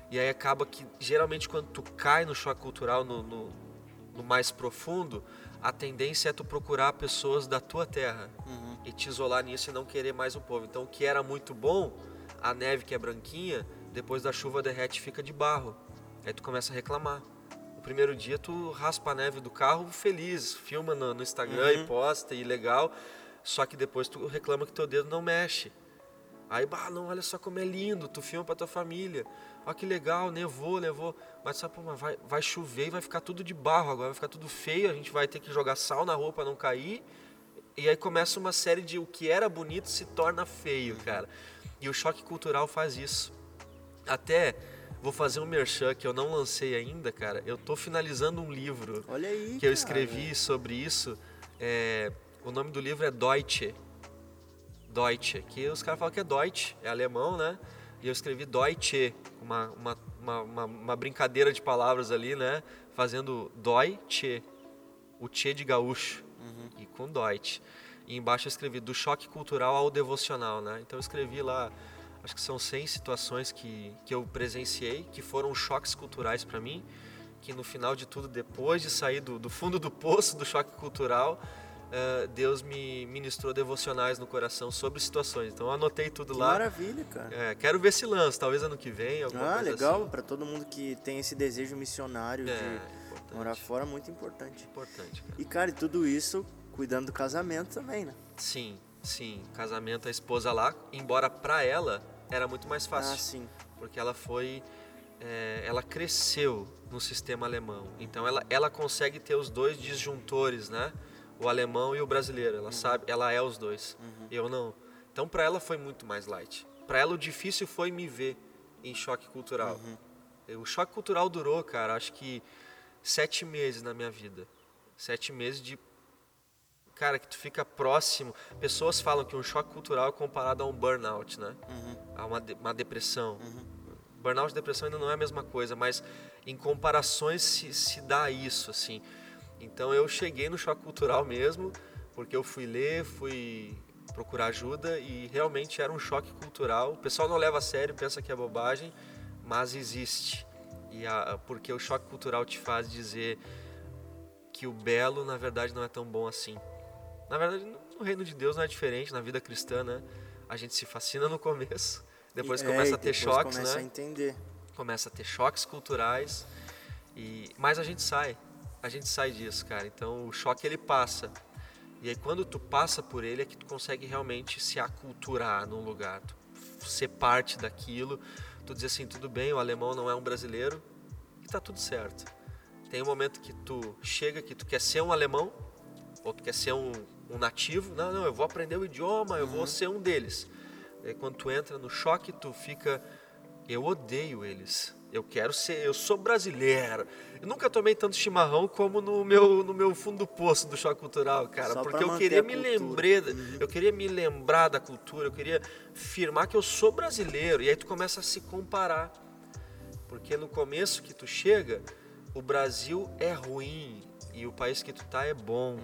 E aí acaba que geralmente quando tu cai no choque cultural no, no, no mais profundo, a tendência é tu procurar pessoas da tua terra uhum. e te isolar nisso e não querer mais o povo. Então o que era muito bom, a neve que é branquinha, depois da chuva derrete e fica de barro. Aí tu começa a reclamar. O primeiro dia tu raspa a neve do carro feliz, filma no, no Instagram Uhum. e posta e legal, só que depois tu reclama que teu dedo não mexe. Aí, bah, não, olha só como é lindo, tu filma pra tua família. Ó que legal, nevou, nevou. Mas só, pô, mas vai, vai chover e vai ficar tudo de barro agora, vai ficar tudo feio, a gente vai ter que jogar sal na roupa pra não cair. E aí começa uma série de o que era bonito se torna feio, cara. E o choque cultural faz isso. Até vou fazer um merchan que eu não lancei ainda, cara. Eu tô finalizando um livro Olha aí, que eu cara. escrevi sobre isso. É, o nome do livro é Deutsche. Deutsche, que os caras falam que é Deutsch, é alemão, né? E eu escrevi Deutsche, uma, uma, uma, uma, brincadeira de palavras ali, né? Fazendo Deutsche, o Tchê de gaúcho, e com Deutsch. E embaixo eu escrevi do choque cultural ao devocional, né? Então eu escrevi lá, acho que são 100 situações que, que eu presenciei, que foram choques culturais para mim, que no final de tudo, depois de sair do, do fundo do poço do choque cultural, eh, Deus me ministrou devocionais no coração sobre situações. Então eu anotei tudo Que lá. maravilha, cara. É, quero ver se lança, talvez ano que vem, alguma Ah, coisa legal, assim. para todo mundo que tem esse desejo missionário É, de importante. morar fora, muito importante. Importante, cara. E, cara, e tudo isso cuidando do casamento também, né? Sim, sim. Casamento, a esposa lá, embora pra ela era muito mais fácil. Ah, sim. porque ela foi é, ela cresceu no sistema alemão então ela, ela consegue ter os dois disjuntores né o alemão e o brasileiro ela sabe ela é os dois. Eu não. Então para ela foi muito mais light. Para ela o difícil foi me ver em choque cultural. O choque cultural durou cara acho que sete meses na minha vida. Sete meses de cara que tu fica próximo. Pessoas falam que um choque cultural é comparado a um burnout né? A uma, de- uma depressão. Burnout e depressão ainda não é a mesma coisa, mas em comparações se, se dá isso, assim. Então eu cheguei no choque cultural mesmo, porque eu fui ler, fui procurar ajuda e realmente era um choque cultural. O pessoal não leva a sério, pensa que é bobagem, mas existe. E a, porque o choque cultural te faz dizer que o belo, na verdade, não é tão bom assim. Na verdade, no reino de Deus não é diferente, na vida cristã, né? A gente se fascina no começo, depois E- começa é, a ter choques, começa né? a entender. Começa a ter choques culturais, e mas a gente sai, a gente sai disso, cara. Então o choque ele passa. E aí quando tu passa por ele é que tu consegue realmente se aculturar num lugar, tu ser parte daquilo, tu dizer assim, tudo bem, o alemão não é um brasileiro e tá tudo certo. Tem um momento que tu chega que tu quer ser um alemão ou tu quer ser um, um nativo, não, não, eu vou aprender o idioma, eu vou ser um deles. Aí quando tu entra no choque, tu fica, eu odeio eles. Eu quero ser, eu sou brasileiro. Eu nunca tomei tanto chimarrão como no meu, no meu fundo do poço do choque cultural, cara, Só porque eu queria me lembrar, eu queria me lembrar da cultura, eu queria afirmar que eu sou brasileiro. E aí tu começa a se comparar. Porque no começo que tu chega, o Brasil é ruim e o país que tu tá é bom.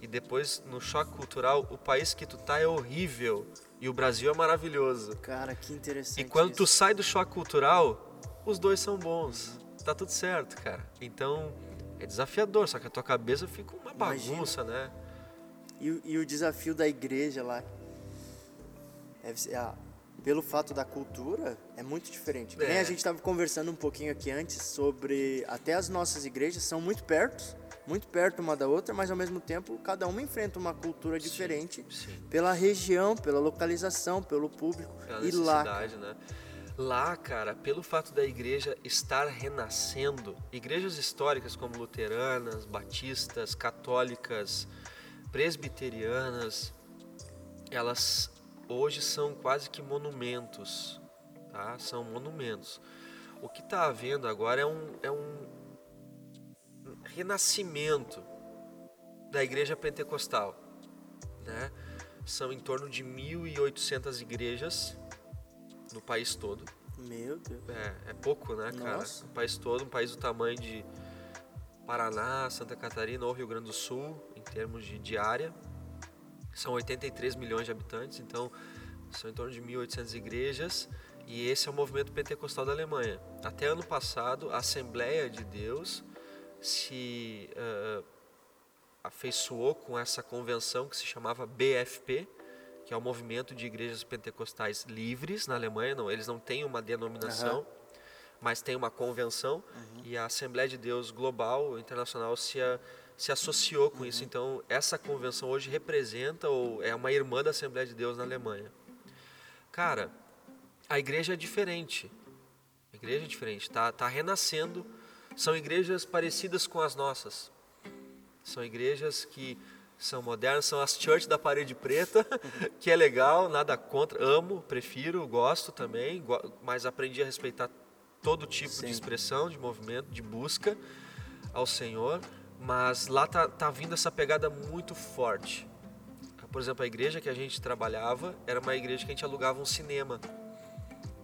E depois, no choque cultural, o país que tu tá é horrível e o Brasil é maravilhoso. Cara, que interessante. E quando tu isso. sai do choque cultural, os dois são bons. Tá tudo certo, cara. Então, é desafiador, só que a tua cabeça fica uma Imagina. bagunça, né? E, o- e o desafio da igreja lá, ser, ah, pelo fato da cultura, é muito diferente. É. a gente estava conversando um pouquinho aqui antes sobre até as nossas igrejas são muito perto, muito perto uma da outra, mas ao mesmo tempo cada uma enfrenta uma cultura diferente sim. pela região, pela localização, pelo público. Pela e lá, né? Lá, cara, pelo fato da igreja estar renascendo, igrejas históricas como luteranas, batistas, católicas, presbiterianas, elas hoje são quase que monumentos, tá? São monumentos. O que está havendo agora é um, é um renascimento da igreja pentecostal, né? São em torno de 1.800 igrejas no país todo. Meu Deus. É, é pouco, né, cara? Nossa. O país todo, um país do tamanho de Paraná, Santa Catarina ou Rio Grande do Sul, em termos de, de área. São 83 milhões de habitantes, então são em torno de 1.800 igrejas. E esse é o movimento pentecostal da Alemanha. Até ano passado, a Assembleia de Deus se ah, afeiçoou com essa convenção que se chamava BFP, que é o movimento de igrejas pentecostais livres na Alemanha. Não, eles não têm uma denominação, mas tem uma convenção E a Assembleia de Deus Global, internacional, se, a, se associou com isso. Então, essa convenção hoje representa ou é uma irmã da Assembleia de Deus na Alemanha. Cara, a igreja é diferente. A igreja é diferente, tá, tá renascendo. São igrejas parecidas com as nossas. São igrejas que são modernas, são as church da parede preta, que é legal, nada contra, amo, prefiro, gosto também, mas aprendi a respeitar todo tipo Sim. de expressão, de movimento, de busca ao Senhor, mas lá tá, tá vindo essa pegada muito forte. Por exemplo, a igreja que a gente trabalhava era uma igreja que a gente alugava um cinema.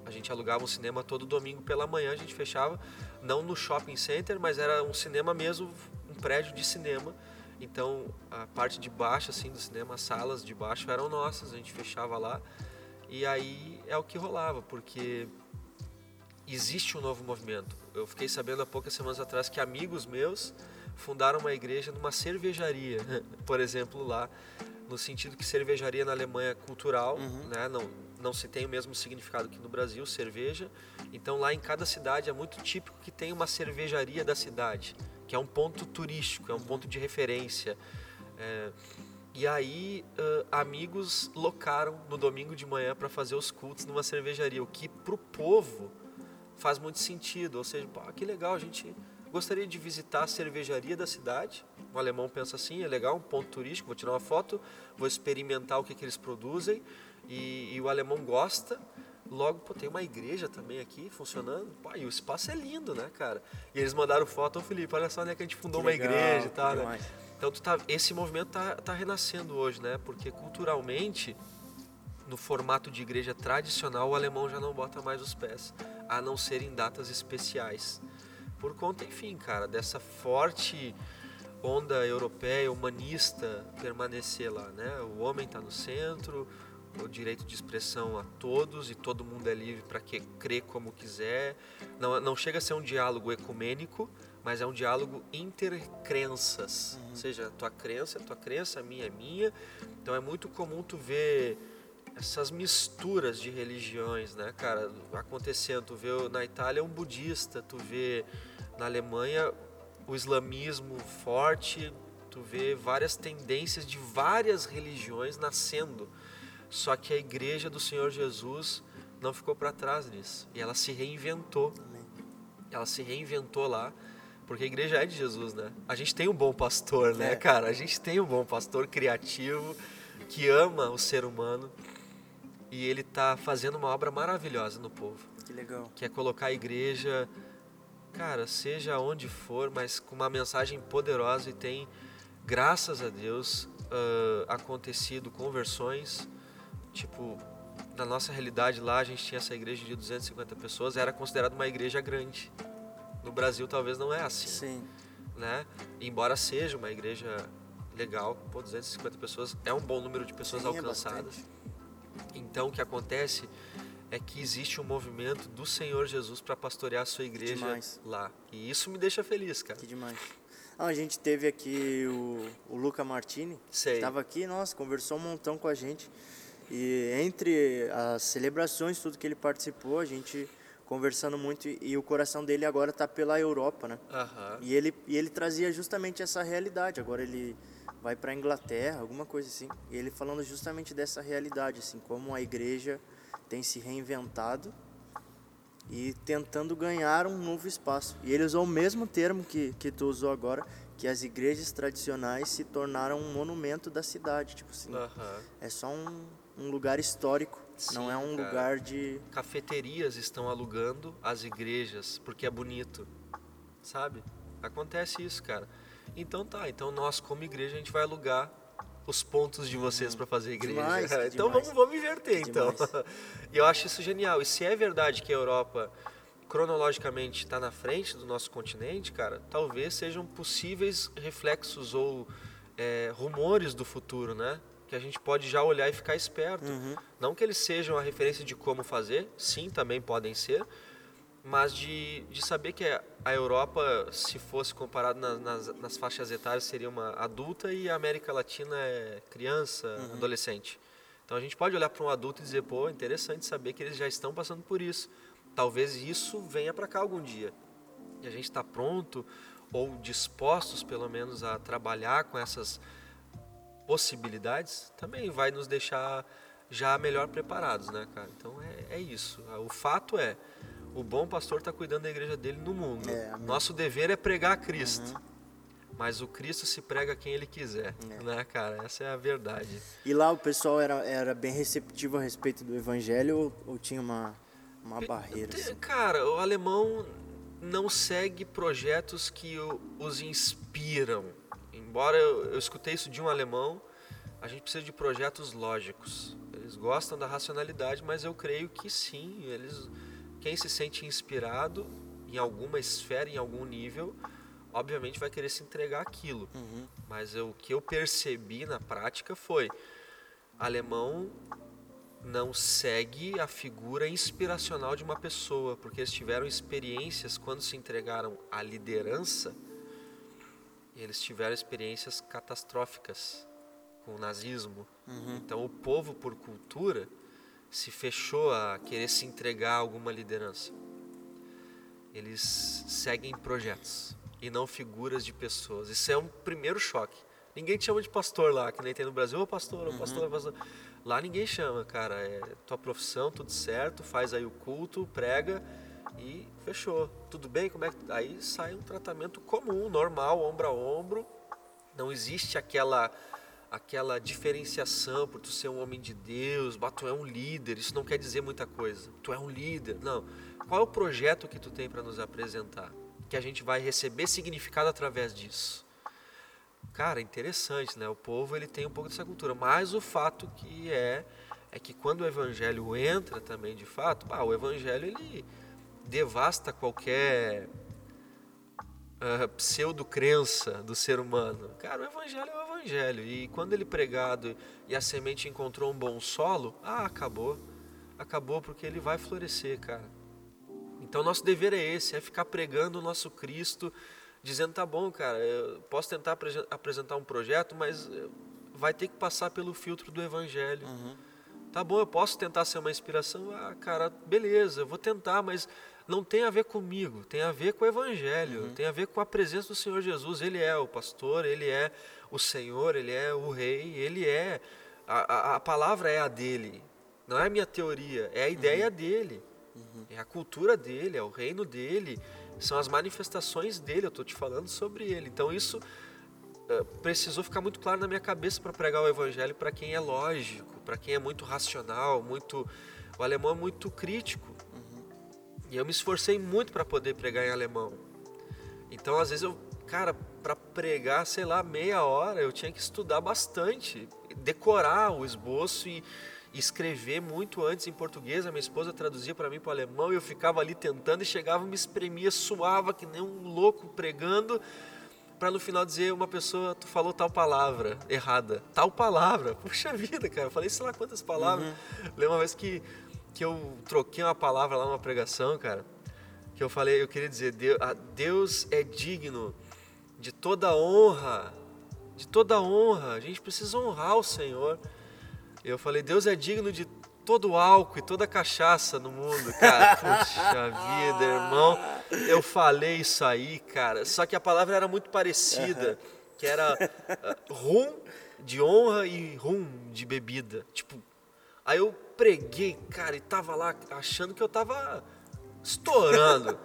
A gente alugava um cinema todo domingo pela manhã, a gente fechava, não no shopping center, mas era um cinema mesmo, um prédio de cinema então a parte de baixo assim do cinema, as salas de baixo eram nossas, a gente fechava lá. E aí é o que rolava, porque existe um novo movimento. Eu fiquei sabendo há poucas semanas atrás que amigos meus fundaram uma igreja numa cervejaria, por exemplo, lá, no sentido que cervejaria na Alemanha é cultural, uhum. né? não, não se tem o mesmo significado que no Brasil, cerveja. Então lá em cada cidade é muito típico que tem uma cervejaria da cidade que é um ponto turístico, é um ponto de referência. É, e aí, uh, amigos locaram no domingo de manhã para fazer os cultos numa cervejaria, o que para o povo faz muito sentido. Ou seja, que legal, a gente gostaria de visitar a cervejaria da cidade. O alemão pensa assim: é legal, um ponto turístico, vou tirar uma foto, vou experimentar o que, que eles produzem. E, e o alemão gosta. Logo, pô, tem uma igreja também aqui funcionando. Pô, e o espaço é lindo, né, cara? E eles mandaram foto, ô Felipe, olha só onde é que a gente fundou que uma legal, igreja e tal, né? Então tá, esse movimento tá, tá renascendo hoje, né? Porque culturalmente, no formato de igreja tradicional, o alemão já não bota mais os pés, a não ser em datas especiais. Por conta, enfim, cara, dessa forte onda europeia, humanista permanecer lá, né? O homem está no centro, o direito de expressão a todos e todo mundo é livre para que crer como quiser. Não, não chega a ser um diálogo ecumênico, mas é um diálogo intercrenças. Uhum. Ou seja, a tua crença é tua crença, a minha é minha. Então é muito comum tu ver essas misturas de religiões, né, cara, acontecendo. Tu vê na Itália um budista, tu vê na Alemanha o islamismo forte, tu vê várias tendências de várias religiões nascendo. Só que a igreja do Senhor Jesus não ficou para trás nisso. E ela se reinventou. Ela se reinventou lá, porque a igreja é de Jesus, né? A gente tem um bom pastor, né, é. cara? A gente tem um bom pastor criativo que ama o ser humano e ele está fazendo uma obra maravilhosa no povo. Que legal. Que é colocar a igreja, cara, seja onde for, mas com uma mensagem poderosa e tem, graças a Deus, uh, acontecido conversões Tipo, na nossa realidade lá, a gente tinha essa igreja de 250 pessoas, era considerada uma igreja grande. No Brasil talvez não é assim. Sim. Né? Embora seja uma igreja legal, pô, 250 pessoas é um bom número de pessoas Sim, é alcançadas. É então o que acontece é que existe um movimento do Senhor Jesus para pastorear a sua igreja lá. E isso me deixa feliz, cara. Que demais. Ah, a gente teve aqui o, o Luca Martini, estava aqui, nossa, conversou um montão com a gente. E entre as celebrações, tudo que ele participou, a gente conversando muito e, e o coração dele agora está pela Europa, né? Uhum. E ele e ele trazia justamente essa realidade. Agora ele vai para a Inglaterra, alguma coisa assim. E ele falando justamente dessa realidade, assim, como a igreja tem se reinventado e tentando ganhar um novo espaço. E ele usou o mesmo termo que, que tu usou agora, que as igrejas tradicionais se tornaram um monumento da cidade, tipo assim. Uhum. É só um, um lugar histórico, Sim, não é um cara. lugar de. Cafeterias estão alugando as igrejas porque é bonito, sabe? Acontece isso, cara. Então tá, então nós como igreja a gente vai alugar os pontos de vocês uhum. para fazer igreja. Demais, então demais. vamos, vamos inverter então. e eu acho isso genial. E se é verdade que a Europa cronologicamente está na frente do nosso continente, cara, talvez sejam possíveis reflexos ou é, rumores do futuro, né? Que a gente pode já olhar e ficar esperto. Uhum. Não que eles sejam a referência de como fazer, sim, também podem ser, mas de, de saber que a Europa, se fosse comparado na, nas, nas faixas etárias, seria uma adulta e a América Latina é criança, uhum. adolescente. Então a gente pode olhar para um adulto e dizer, pô, interessante saber que eles já estão passando por isso. Talvez isso venha para cá algum dia. e a gente está pronto ou dispostos, pelo menos, a trabalhar com essas possibilidades, também vai nos deixar já melhor preparados, né, cara? Então é, é isso. O fato é, o bom pastor está cuidando da igreja dele no mundo. É, Nosso dever é pregar a Cristo. Uhum. Mas o Cristo se prega quem ele quiser, é. né, cara? Essa é a verdade. E lá o pessoal era, era bem receptivo a respeito do evangelho ou, ou tinha uma, uma barreira? Assim? Cara, o alemão não segue projetos que os inspiram. Embora eu, eu escutei isso de um alemão, a gente precisa de projetos lógicos. Eles gostam da racionalidade, mas eu creio que sim, eles quem se sente inspirado em alguma esfera, em algum nível, obviamente vai querer se entregar aquilo. Uhum. Mas eu, o que eu percebi na prática foi alemão não segue a figura inspiracional de uma pessoa, porque eles tiveram experiências quando se entregaram à liderança, eles tiveram experiências catastróficas com o nazismo. Uhum. Então o povo por cultura se fechou a querer se entregar a alguma liderança. Eles seguem projetos e não figuras de pessoas. Isso é um primeiro choque. Ninguém te chama de pastor lá, que nem tem no Brasil, ô pastor, ô pastor, ô pastor. Lá ninguém chama, cara. É tua profissão, tudo certo, faz aí o culto, prega e fechou. Tudo bem? Como é que... Aí sai um tratamento comum, normal, ombro a ombro. Não existe aquela aquela diferenciação por tu ser um homem de Deus, bah, tu é um líder, isso não quer dizer muita coisa. Tu é um líder. Não. Qual é o projeto que tu tem para nos apresentar? Que a gente vai receber significado através disso. Cara, interessante, né? O povo ele tem um pouco dessa cultura, mas o fato que é é que quando o evangelho entra também de fato, bah, o evangelho ele devasta qualquer uh, pseudo-crença do ser humano. Cara, o evangelho é o evangelho. E quando ele pregado e a semente encontrou um bom solo, ah, acabou. Acabou porque ele vai florescer, cara. Então nosso dever é esse, é ficar pregando o nosso Cristo, dizendo, tá bom, cara, eu posso tentar apresentar um projeto, mas eh, vai ter que passar pelo filtro do evangelho. Uhum. Tá bom, eu posso tentar ser uma inspiração? Ah, cara, beleza, eu vou tentar, mas não tem a ver comigo, tem a ver com o Evangelho, uhum. tem a ver com a presença do Senhor Jesus. Ele é o pastor, ele é o Senhor, ele é o Rei, ele é. A, a, a palavra é a dele, não é a minha teoria, é a ideia uhum. dele, uhum. é a cultura dele, é o reino dele, são as manifestações dele. Eu estou te falando sobre ele. Então isso precisou ficar muito claro na minha cabeça para pregar o Evangelho para quem é lógico, para quem é muito racional, muito. O alemão é muito crítico. E eu me esforcei muito para poder pregar em alemão. Então, às vezes eu, cara, para pregar, sei lá, meia hora, eu tinha que estudar bastante, decorar o esboço e, e escrever muito antes em português. A minha esposa traduzia para mim para o alemão e eu ficava ali tentando e chegava, me espremia, suava que nem um louco pregando para no final dizer uma pessoa, tu falou tal palavra errada. Tal palavra. Puxa vida, cara. Eu falei sei lá quantas palavras. Uhum. Lembro uma vez que que eu troquei uma palavra lá numa pregação, cara, que eu falei, eu queria dizer, Deus é digno de toda honra, de toda honra. A gente precisa honrar o Senhor. Eu falei, Deus é digno de todo álcool e toda cachaça no mundo, cara. Puxa vida, irmão. Eu falei isso aí, cara. Só que a palavra era muito parecida, que era uh, rum de honra e rum de bebida. Tipo, aí eu preguei, cara, e tava lá achando que eu tava estourando.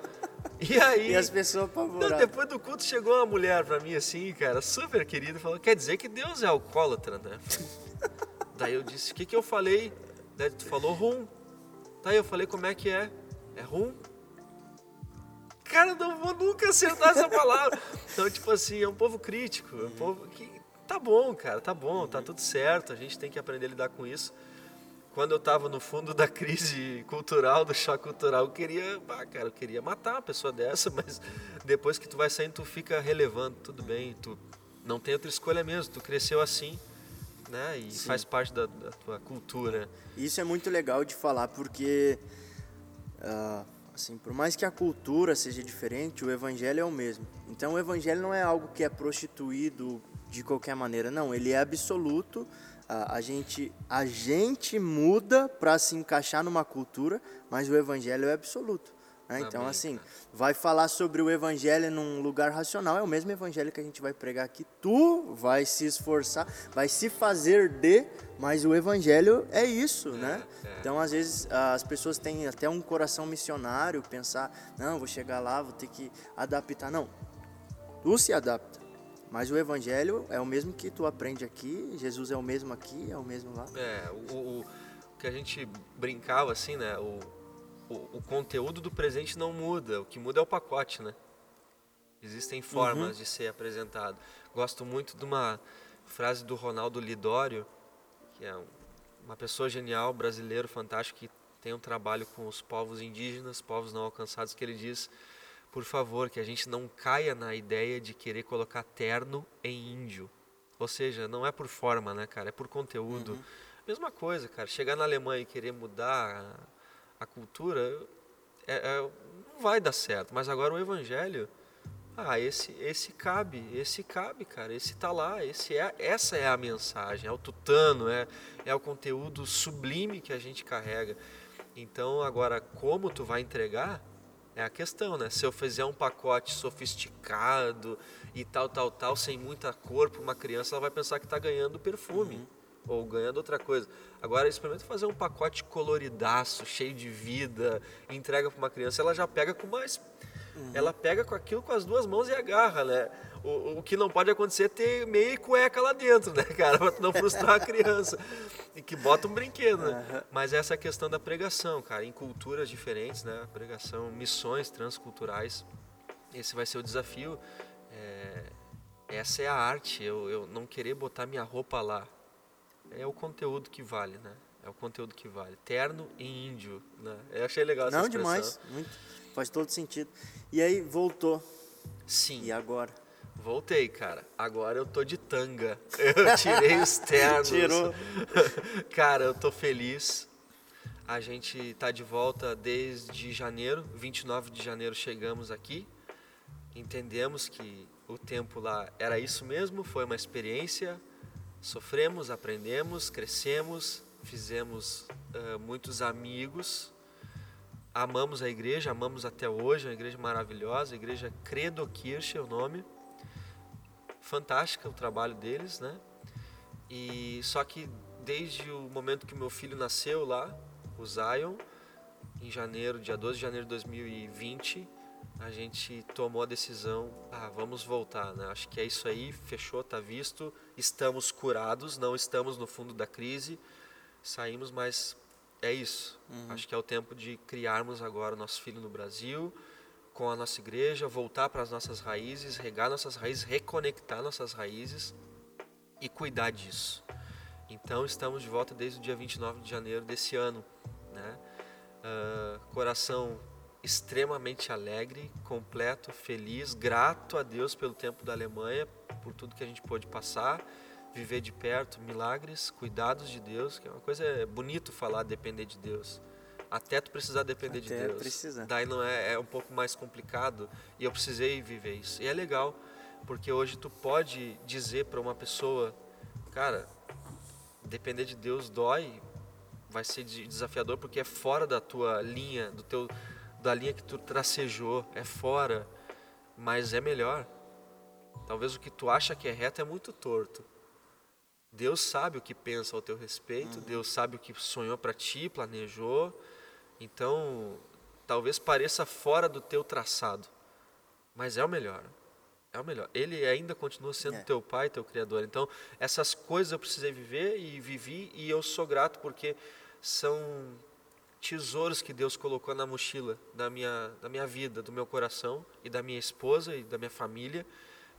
E aí. E as pessoas apavoradas. Depois do culto chegou uma mulher pra mim assim, cara, super querida, falou: quer dizer que Deus é alcoólatra, né? Daí eu disse: o que, que eu falei? Daí tu falou rum. Daí eu falei: como é que é? É rum? Cara, não vou nunca acertar essa palavra. Então, tipo assim, é um povo crítico, é um povo que. Tá bom, cara, tá bom, tá tudo certo, a gente tem que aprender a lidar com isso quando eu estava no fundo da crise cultural, do choque cultural, eu queria, ah, cara, eu queria matar uma pessoa dessa, mas depois que tu vai saindo, tu fica relevando, tudo bem, tu não tem outra escolha mesmo, tu cresceu assim, né, e Sim. faz parte da, da, tua cultura. Isso é muito legal de falar, porque, uh, assim, por mais que a cultura seja diferente, o evangelho é o mesmo. Então, o evangelho não é algo que é prostituído de qualquer maneira, não, ele é absoluto, a, a gente, a gente muda para se encaixar numa cultura, mas o evangelho é absoluto. Né? Então, assim, vai falar sobre o evangelho num lugar racional, é o mesmo evangelho que a gente vai pregar aqui. Tu vai se esforçar, vai se fazer de, mas o evangelho é isso, né? é. Então, às vezes, as pessoas têm até um coração missionário, pensar, não, vou chegar lá, vou ter que adaptar. Não, tu se adapta. Mas o evangelho é o mesmo que tu aprende aqui, Jesus é o mesmo aqui, é o mesmo lá. É, o, o- o que a gente brincava assim, né? O, o, o conteúdo do presente não muda, o que muda é o pacote, né? Existem formas de ser apresentado. Gosto muito de uma frase do Ronaldo Lidório, que é um- uma pessoa genial, brasileiro, fantástico, que tem um trabalho com os povos indígenas, povos não alcançados, que ele diz, por favor, que a gente não caia na ideia de querer colocar terno em índio. Ou seja, não é por forma, né, cara? É por conteúdo. Mesma coisa, cara. Chegar na Alemanha e querer mudar a, cultura, é- é- não vai dar certo. Mas agora o evangelho, ah, esse, esse cabe, esse cabe, cara. Esse tá lá, esse é, essa é a mensagem, é o tutano, é, é o conteúdo sublime que a gente carrega. Então, agora, como tu vai entregar, é a questão, né? Se eu fizer um pacote sofisticado e tal, tal, tal, sem muita cor para uma criança, ela vai pensar que está ganhando perfume ou ganhando outra coisa. Agora, experimenta fazer um pacote coloridaço, cheio de vida, e entrega para uma criança, ela já pega com mais. Ela pega com aquilo com as duas mãos e agarra, né? O, o que não pode acontecer é ter meia cueca lá dentro, né, cara? Pra não frustrar a criança. E que bota um brinquedo, né? Mas essa é a questão da pregação, cara. Em culturas diferentes, né? Pregação, missões transculturais. Esse vai ser o desafio. É, essa é a arte. Eu, eu não querer botar minha roupa lá. É o conteúdo que vale, né? É o conteúdo que vale. Terno e índio, né? Eu achei legal essa Não, expressão. demais, muito. Faz todo sentido. E aí, voltou. Sim. E agora? Voltei, cara. Agora eu tô de tanga. Eu tirei os ternos. Tirou. Cara, eu tô feliz. A gente tá de volta desde janeiro, 29 de janeiro chegamos aqui. Entendemos que o tempo lá era isso mesmo, foi uma experiência. Sofremos, aprendemos, crescemos, fizemos ah, muitos amigos. Amamos a igreja, amamos até hoje, é uma igreja maravilhosa, a igreja Credo Kirche é o nome fantástica o trabalho deles, né? E só que desde o momento que meu filho nasceu lá, o Zion, em janeiro, dia 12 de janeiro de 2020, a gente tomou a decisão, ah, vamos voltar, né? Acho que é isso aí, fechou, tá visto, estamos curados, não estamos no fundo da crise, saímos, mas é isso. Acho que é o tempo de criarmos agora o nosso filho no Brasil, com a nossa igreja, voltar para as nossas raízes, regar nossas raízes, reconectar nossas raízes e cuidar disso. Então estamos de volta desde o dia 29 de janeiro desse ano, né? Ah, coração extremamente alegre, completo, feliz, grato a Deus pelo tempo da Alemanha, por tudo que a gente pôde passar, viver de perto, milagres, cuidados de Deus, que é uma coisa é bonito falar depender de Deus. Até tu precisar depender de Até Deus. precisar. Daí não é, é um pouco mais complicado e eu precisei viver isso. E é legal, porque hoje tu pode dizer para uma pessoa, cara, depender de Deus dói, vai ser de- desafiador porque é fora da tua linha, do teu da linha que tu tracejou, é fora, mas é melhor. Talvez o que tu acha que é reto é muito torto. Deus sabe o que pensa ao teu respeito, Deus sabe o que sonhou para ti, planejou. Então, talvez pareça fora do teu traçado, mas é o melhor. É o melhor. Ele ainda continua sendo É. teu pai, teu criador. Então, essas coisas eu precisei viver e vivi e eu sou grato porque são tesouros que Deus colocou na mochila da minha, da minha vida, do meu coração e da minha esposa e da minha família,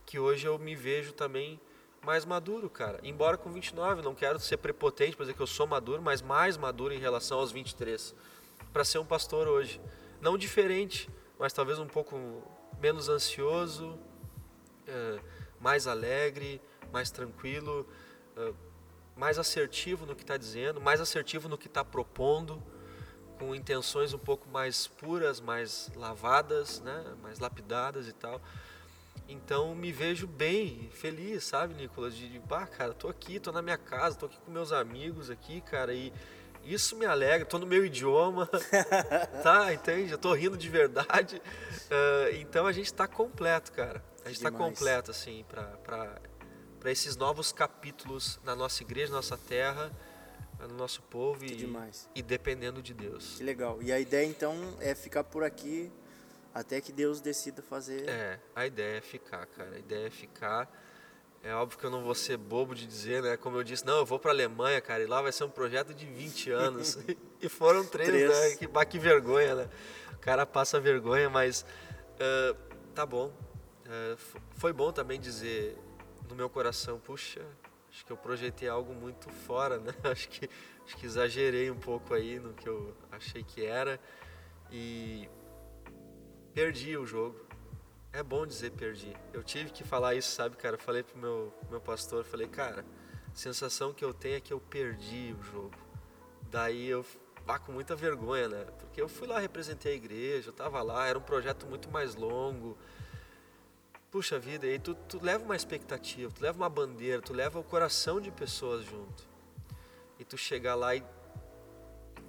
que hoje eu me vejo também mais maduro, cara. Embora com 29, não quero ser prepotente para dizer que eu sou maduro, mas mais maduro em relação aos 23, para ser um pastor hoje. Não diferente, mas talvez um pouco menos ansioso, eh, mais alegre, mais tranquilo, eh, mais assertivo no que está dizendo, mais assertivo no que está propondo, com intenções um pouco mais puras, mais lavadas, né, mais lapidadas e tal. Então me vejo bem, feliz, sabe, Nicolas? De, de bah, cara, tô aqui, tô na minha casa, tô aqui com meus amigos aqui, cara, e, Isso me alegra, tô no meu idioma, tá? Entende? Eu tô rindo de verdade. Uh, então a gente está completo, cara. A gente está completo, assim, para esses novos capítulos na nossa igreja, na nossa terra, no nosso povo e, e dependendo de Deus. Que legal. E a ideia então é ficar por aqui até que Deus decida fazer. É, a ideia é ficar, cara. A ideia é ficar. É óbvio que eu não vou ser bobo de dizer, né? Como eu disse, não, eu vou para Alemanha, cara, e lá vai ser um projeto de 20 anos. e foram três, três. né? Que, que vergonha, né? O cara passa vergonha, mas uh, tá bom. Uh, foi bom também dizer no meu coração, puxa, acho que eu projetei algo muito fora, né? Acho que, acho que exagerei um pouco aí no que eu achei que era e perdi o jogo. É bom dizer perdi. Eu tive que falar isso, sabe, cara? Falei pro meu, meu pastor, falei, cara, a sensação que eu tenho é que eu perdi o jogo. Daí eu ah, com muita vergonha, né? Porque eu fui lá, representei a igreja, eu tava lá, era um projeto muito mais longo. Puxa vida, e aí tu, tu leva uma expectativa, tu leva uma bandeira, tu leva o coração de pessoas junto. E tu chegar lá e,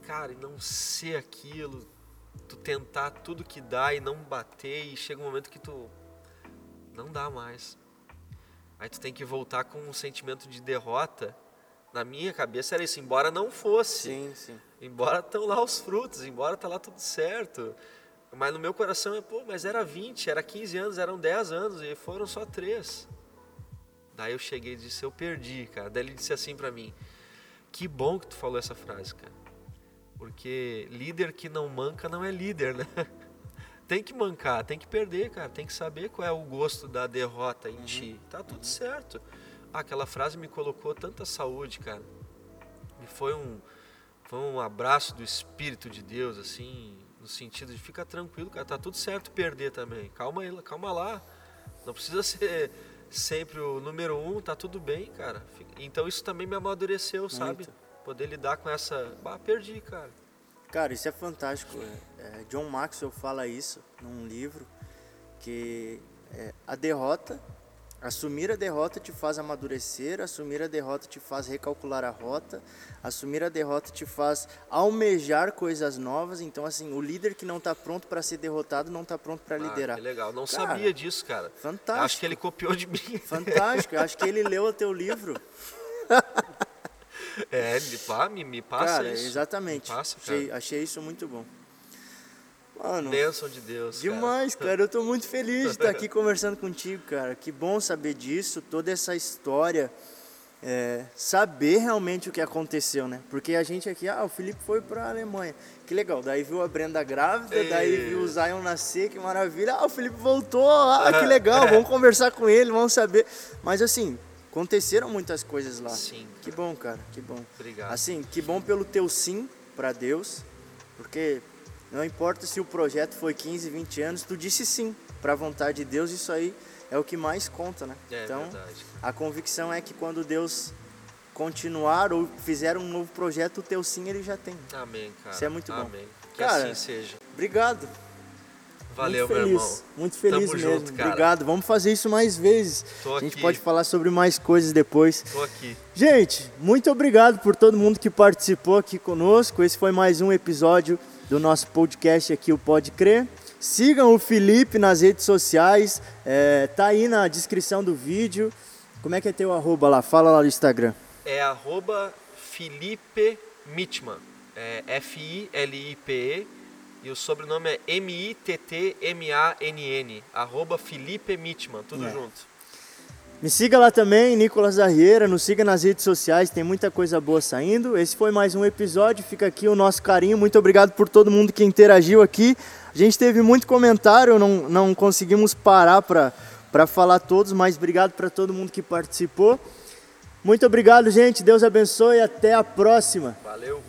cara, e não ser aquilo, tu tentar tudo que dá e não bater e chega um momento que tu não dá mais. Aí tu tem que voltar com um sentimento de derrota. Na minha cabeça era isso, embora não fosse. Sim, sim. Embora estão lá os frutos, embora tá lá tudo certo. Mas no meu coração é, pô, mas era 20, era 15 anos, eram 10 anos e foram só 3. Daí eu cheguei e disse, eu perdi, cara. Daí ele disse assim para mim, que bom que tu falou essa frase, cara. Porque líder que não manca não é líder, né? Tem que mancar, tem que perder, cara. Tem que saber qual é o gosto da derrota em uhum. ti. Tá tudo certo. Ah, aquela frase me colocou tanta saúde, cara. E foi um, foi um abraço do Espírito de Deus, assim, no sentido de fica tranquilo, cara. Tá tudo certo perder também. Calma aí, calma lá. Não precisa ser sempre o número um, tá tudo bem, cara. Então isso também me amadureceu, Muito. sabe? poder lidar com essa. Bah, perdi, cara. Cara, isso é fantástico. É, é, John Maxwell fala isso num livro que é, a derrota, assumir a derrota te faz amadurecer, assumir a derrota te faz recalcular a rota, assumir a derrota te faz almejar coisas novas. Então, assim, o líder que não está pronto para ser derrotado não está pronto para ah, liderar. Que legal, não cara, sabia disso, cara. Fantástico. Acho que ele copiou de mim. Fantástico, acho que ele leu o teu livro. É, me, me passa cara, isso. Exatamente. Passa, achei, achei, isso muito bom. Mano, Bênção de Deus. Demais, cara. cara. Eu tô muito feliz de estar aqui conversando contigo, cara. Que bom saber disso, toda essa história. É, saber realmente o que aconteceu, né? Porque a gente aqui, ah, o Felipe foi para a Alemanha, que legal. Daí viu a Brenda grávida, Ei. daí viu o Zion nascer, que maravilha. Ah, o Felipe voltou, ah, que legal, vamos conversar com ele, vamos saber. Mas assim, aconteceram muitas coisas lá. Sim. Que bom, cara, que bom. Obrigado. Assim, que bom pelo teu sim para Deus, porque não importa se o projeto foi 15, 20 anos, tu disse sim para a vontade de Deus, isso aí é o que mais conta, né? É, então, verdade. a convicção é que quando Deus continuar ou fizer um novo projeto, o teu sim ele já tem. Amém, cara. Isso é muito Amém. bom. Amém. Que cara, assim seja. Obrigado. Valeu, muito feliz, meu irmão. Muito feliz Tamo mesmo. Junto, cara. Obrigado. Vamos fazer isso mais vezes. Tô a gente aqui. pode falar sobre mais coisas depois. Tô aqui. Gente, muito obrigado por todo mundo que participou aqui conosco. Esse foi mais um episódio do nosso podcast aqui, o Pode Crer. Sigam o Felipe nas redes sociais. É, tá aí na descrição do vídeo. Como é que é teu arroba lá? Fala lá no Instagram. É arroba Felipe Mitman. É F-I-L-I-P-E e o sobrenome é M-I-T-T-M-A-N-N, arroba Felipe Mitman, tudo é. junto. Me siga lá também, Nicolas Arrieira, nos siga nas redes sociais, tem muita coisa boa saindo. Esse foi mais um episódio, fica aqui o nosso carinho. Muito obrigado por todo mundo que interagiu aqui. A gente teve muito comentário, não, não conseguimos parar para falar todos, mas obrigado para todo mundo que participou. Muito obrigado, gente. Deus abençoe. Até a próxima. Valeu.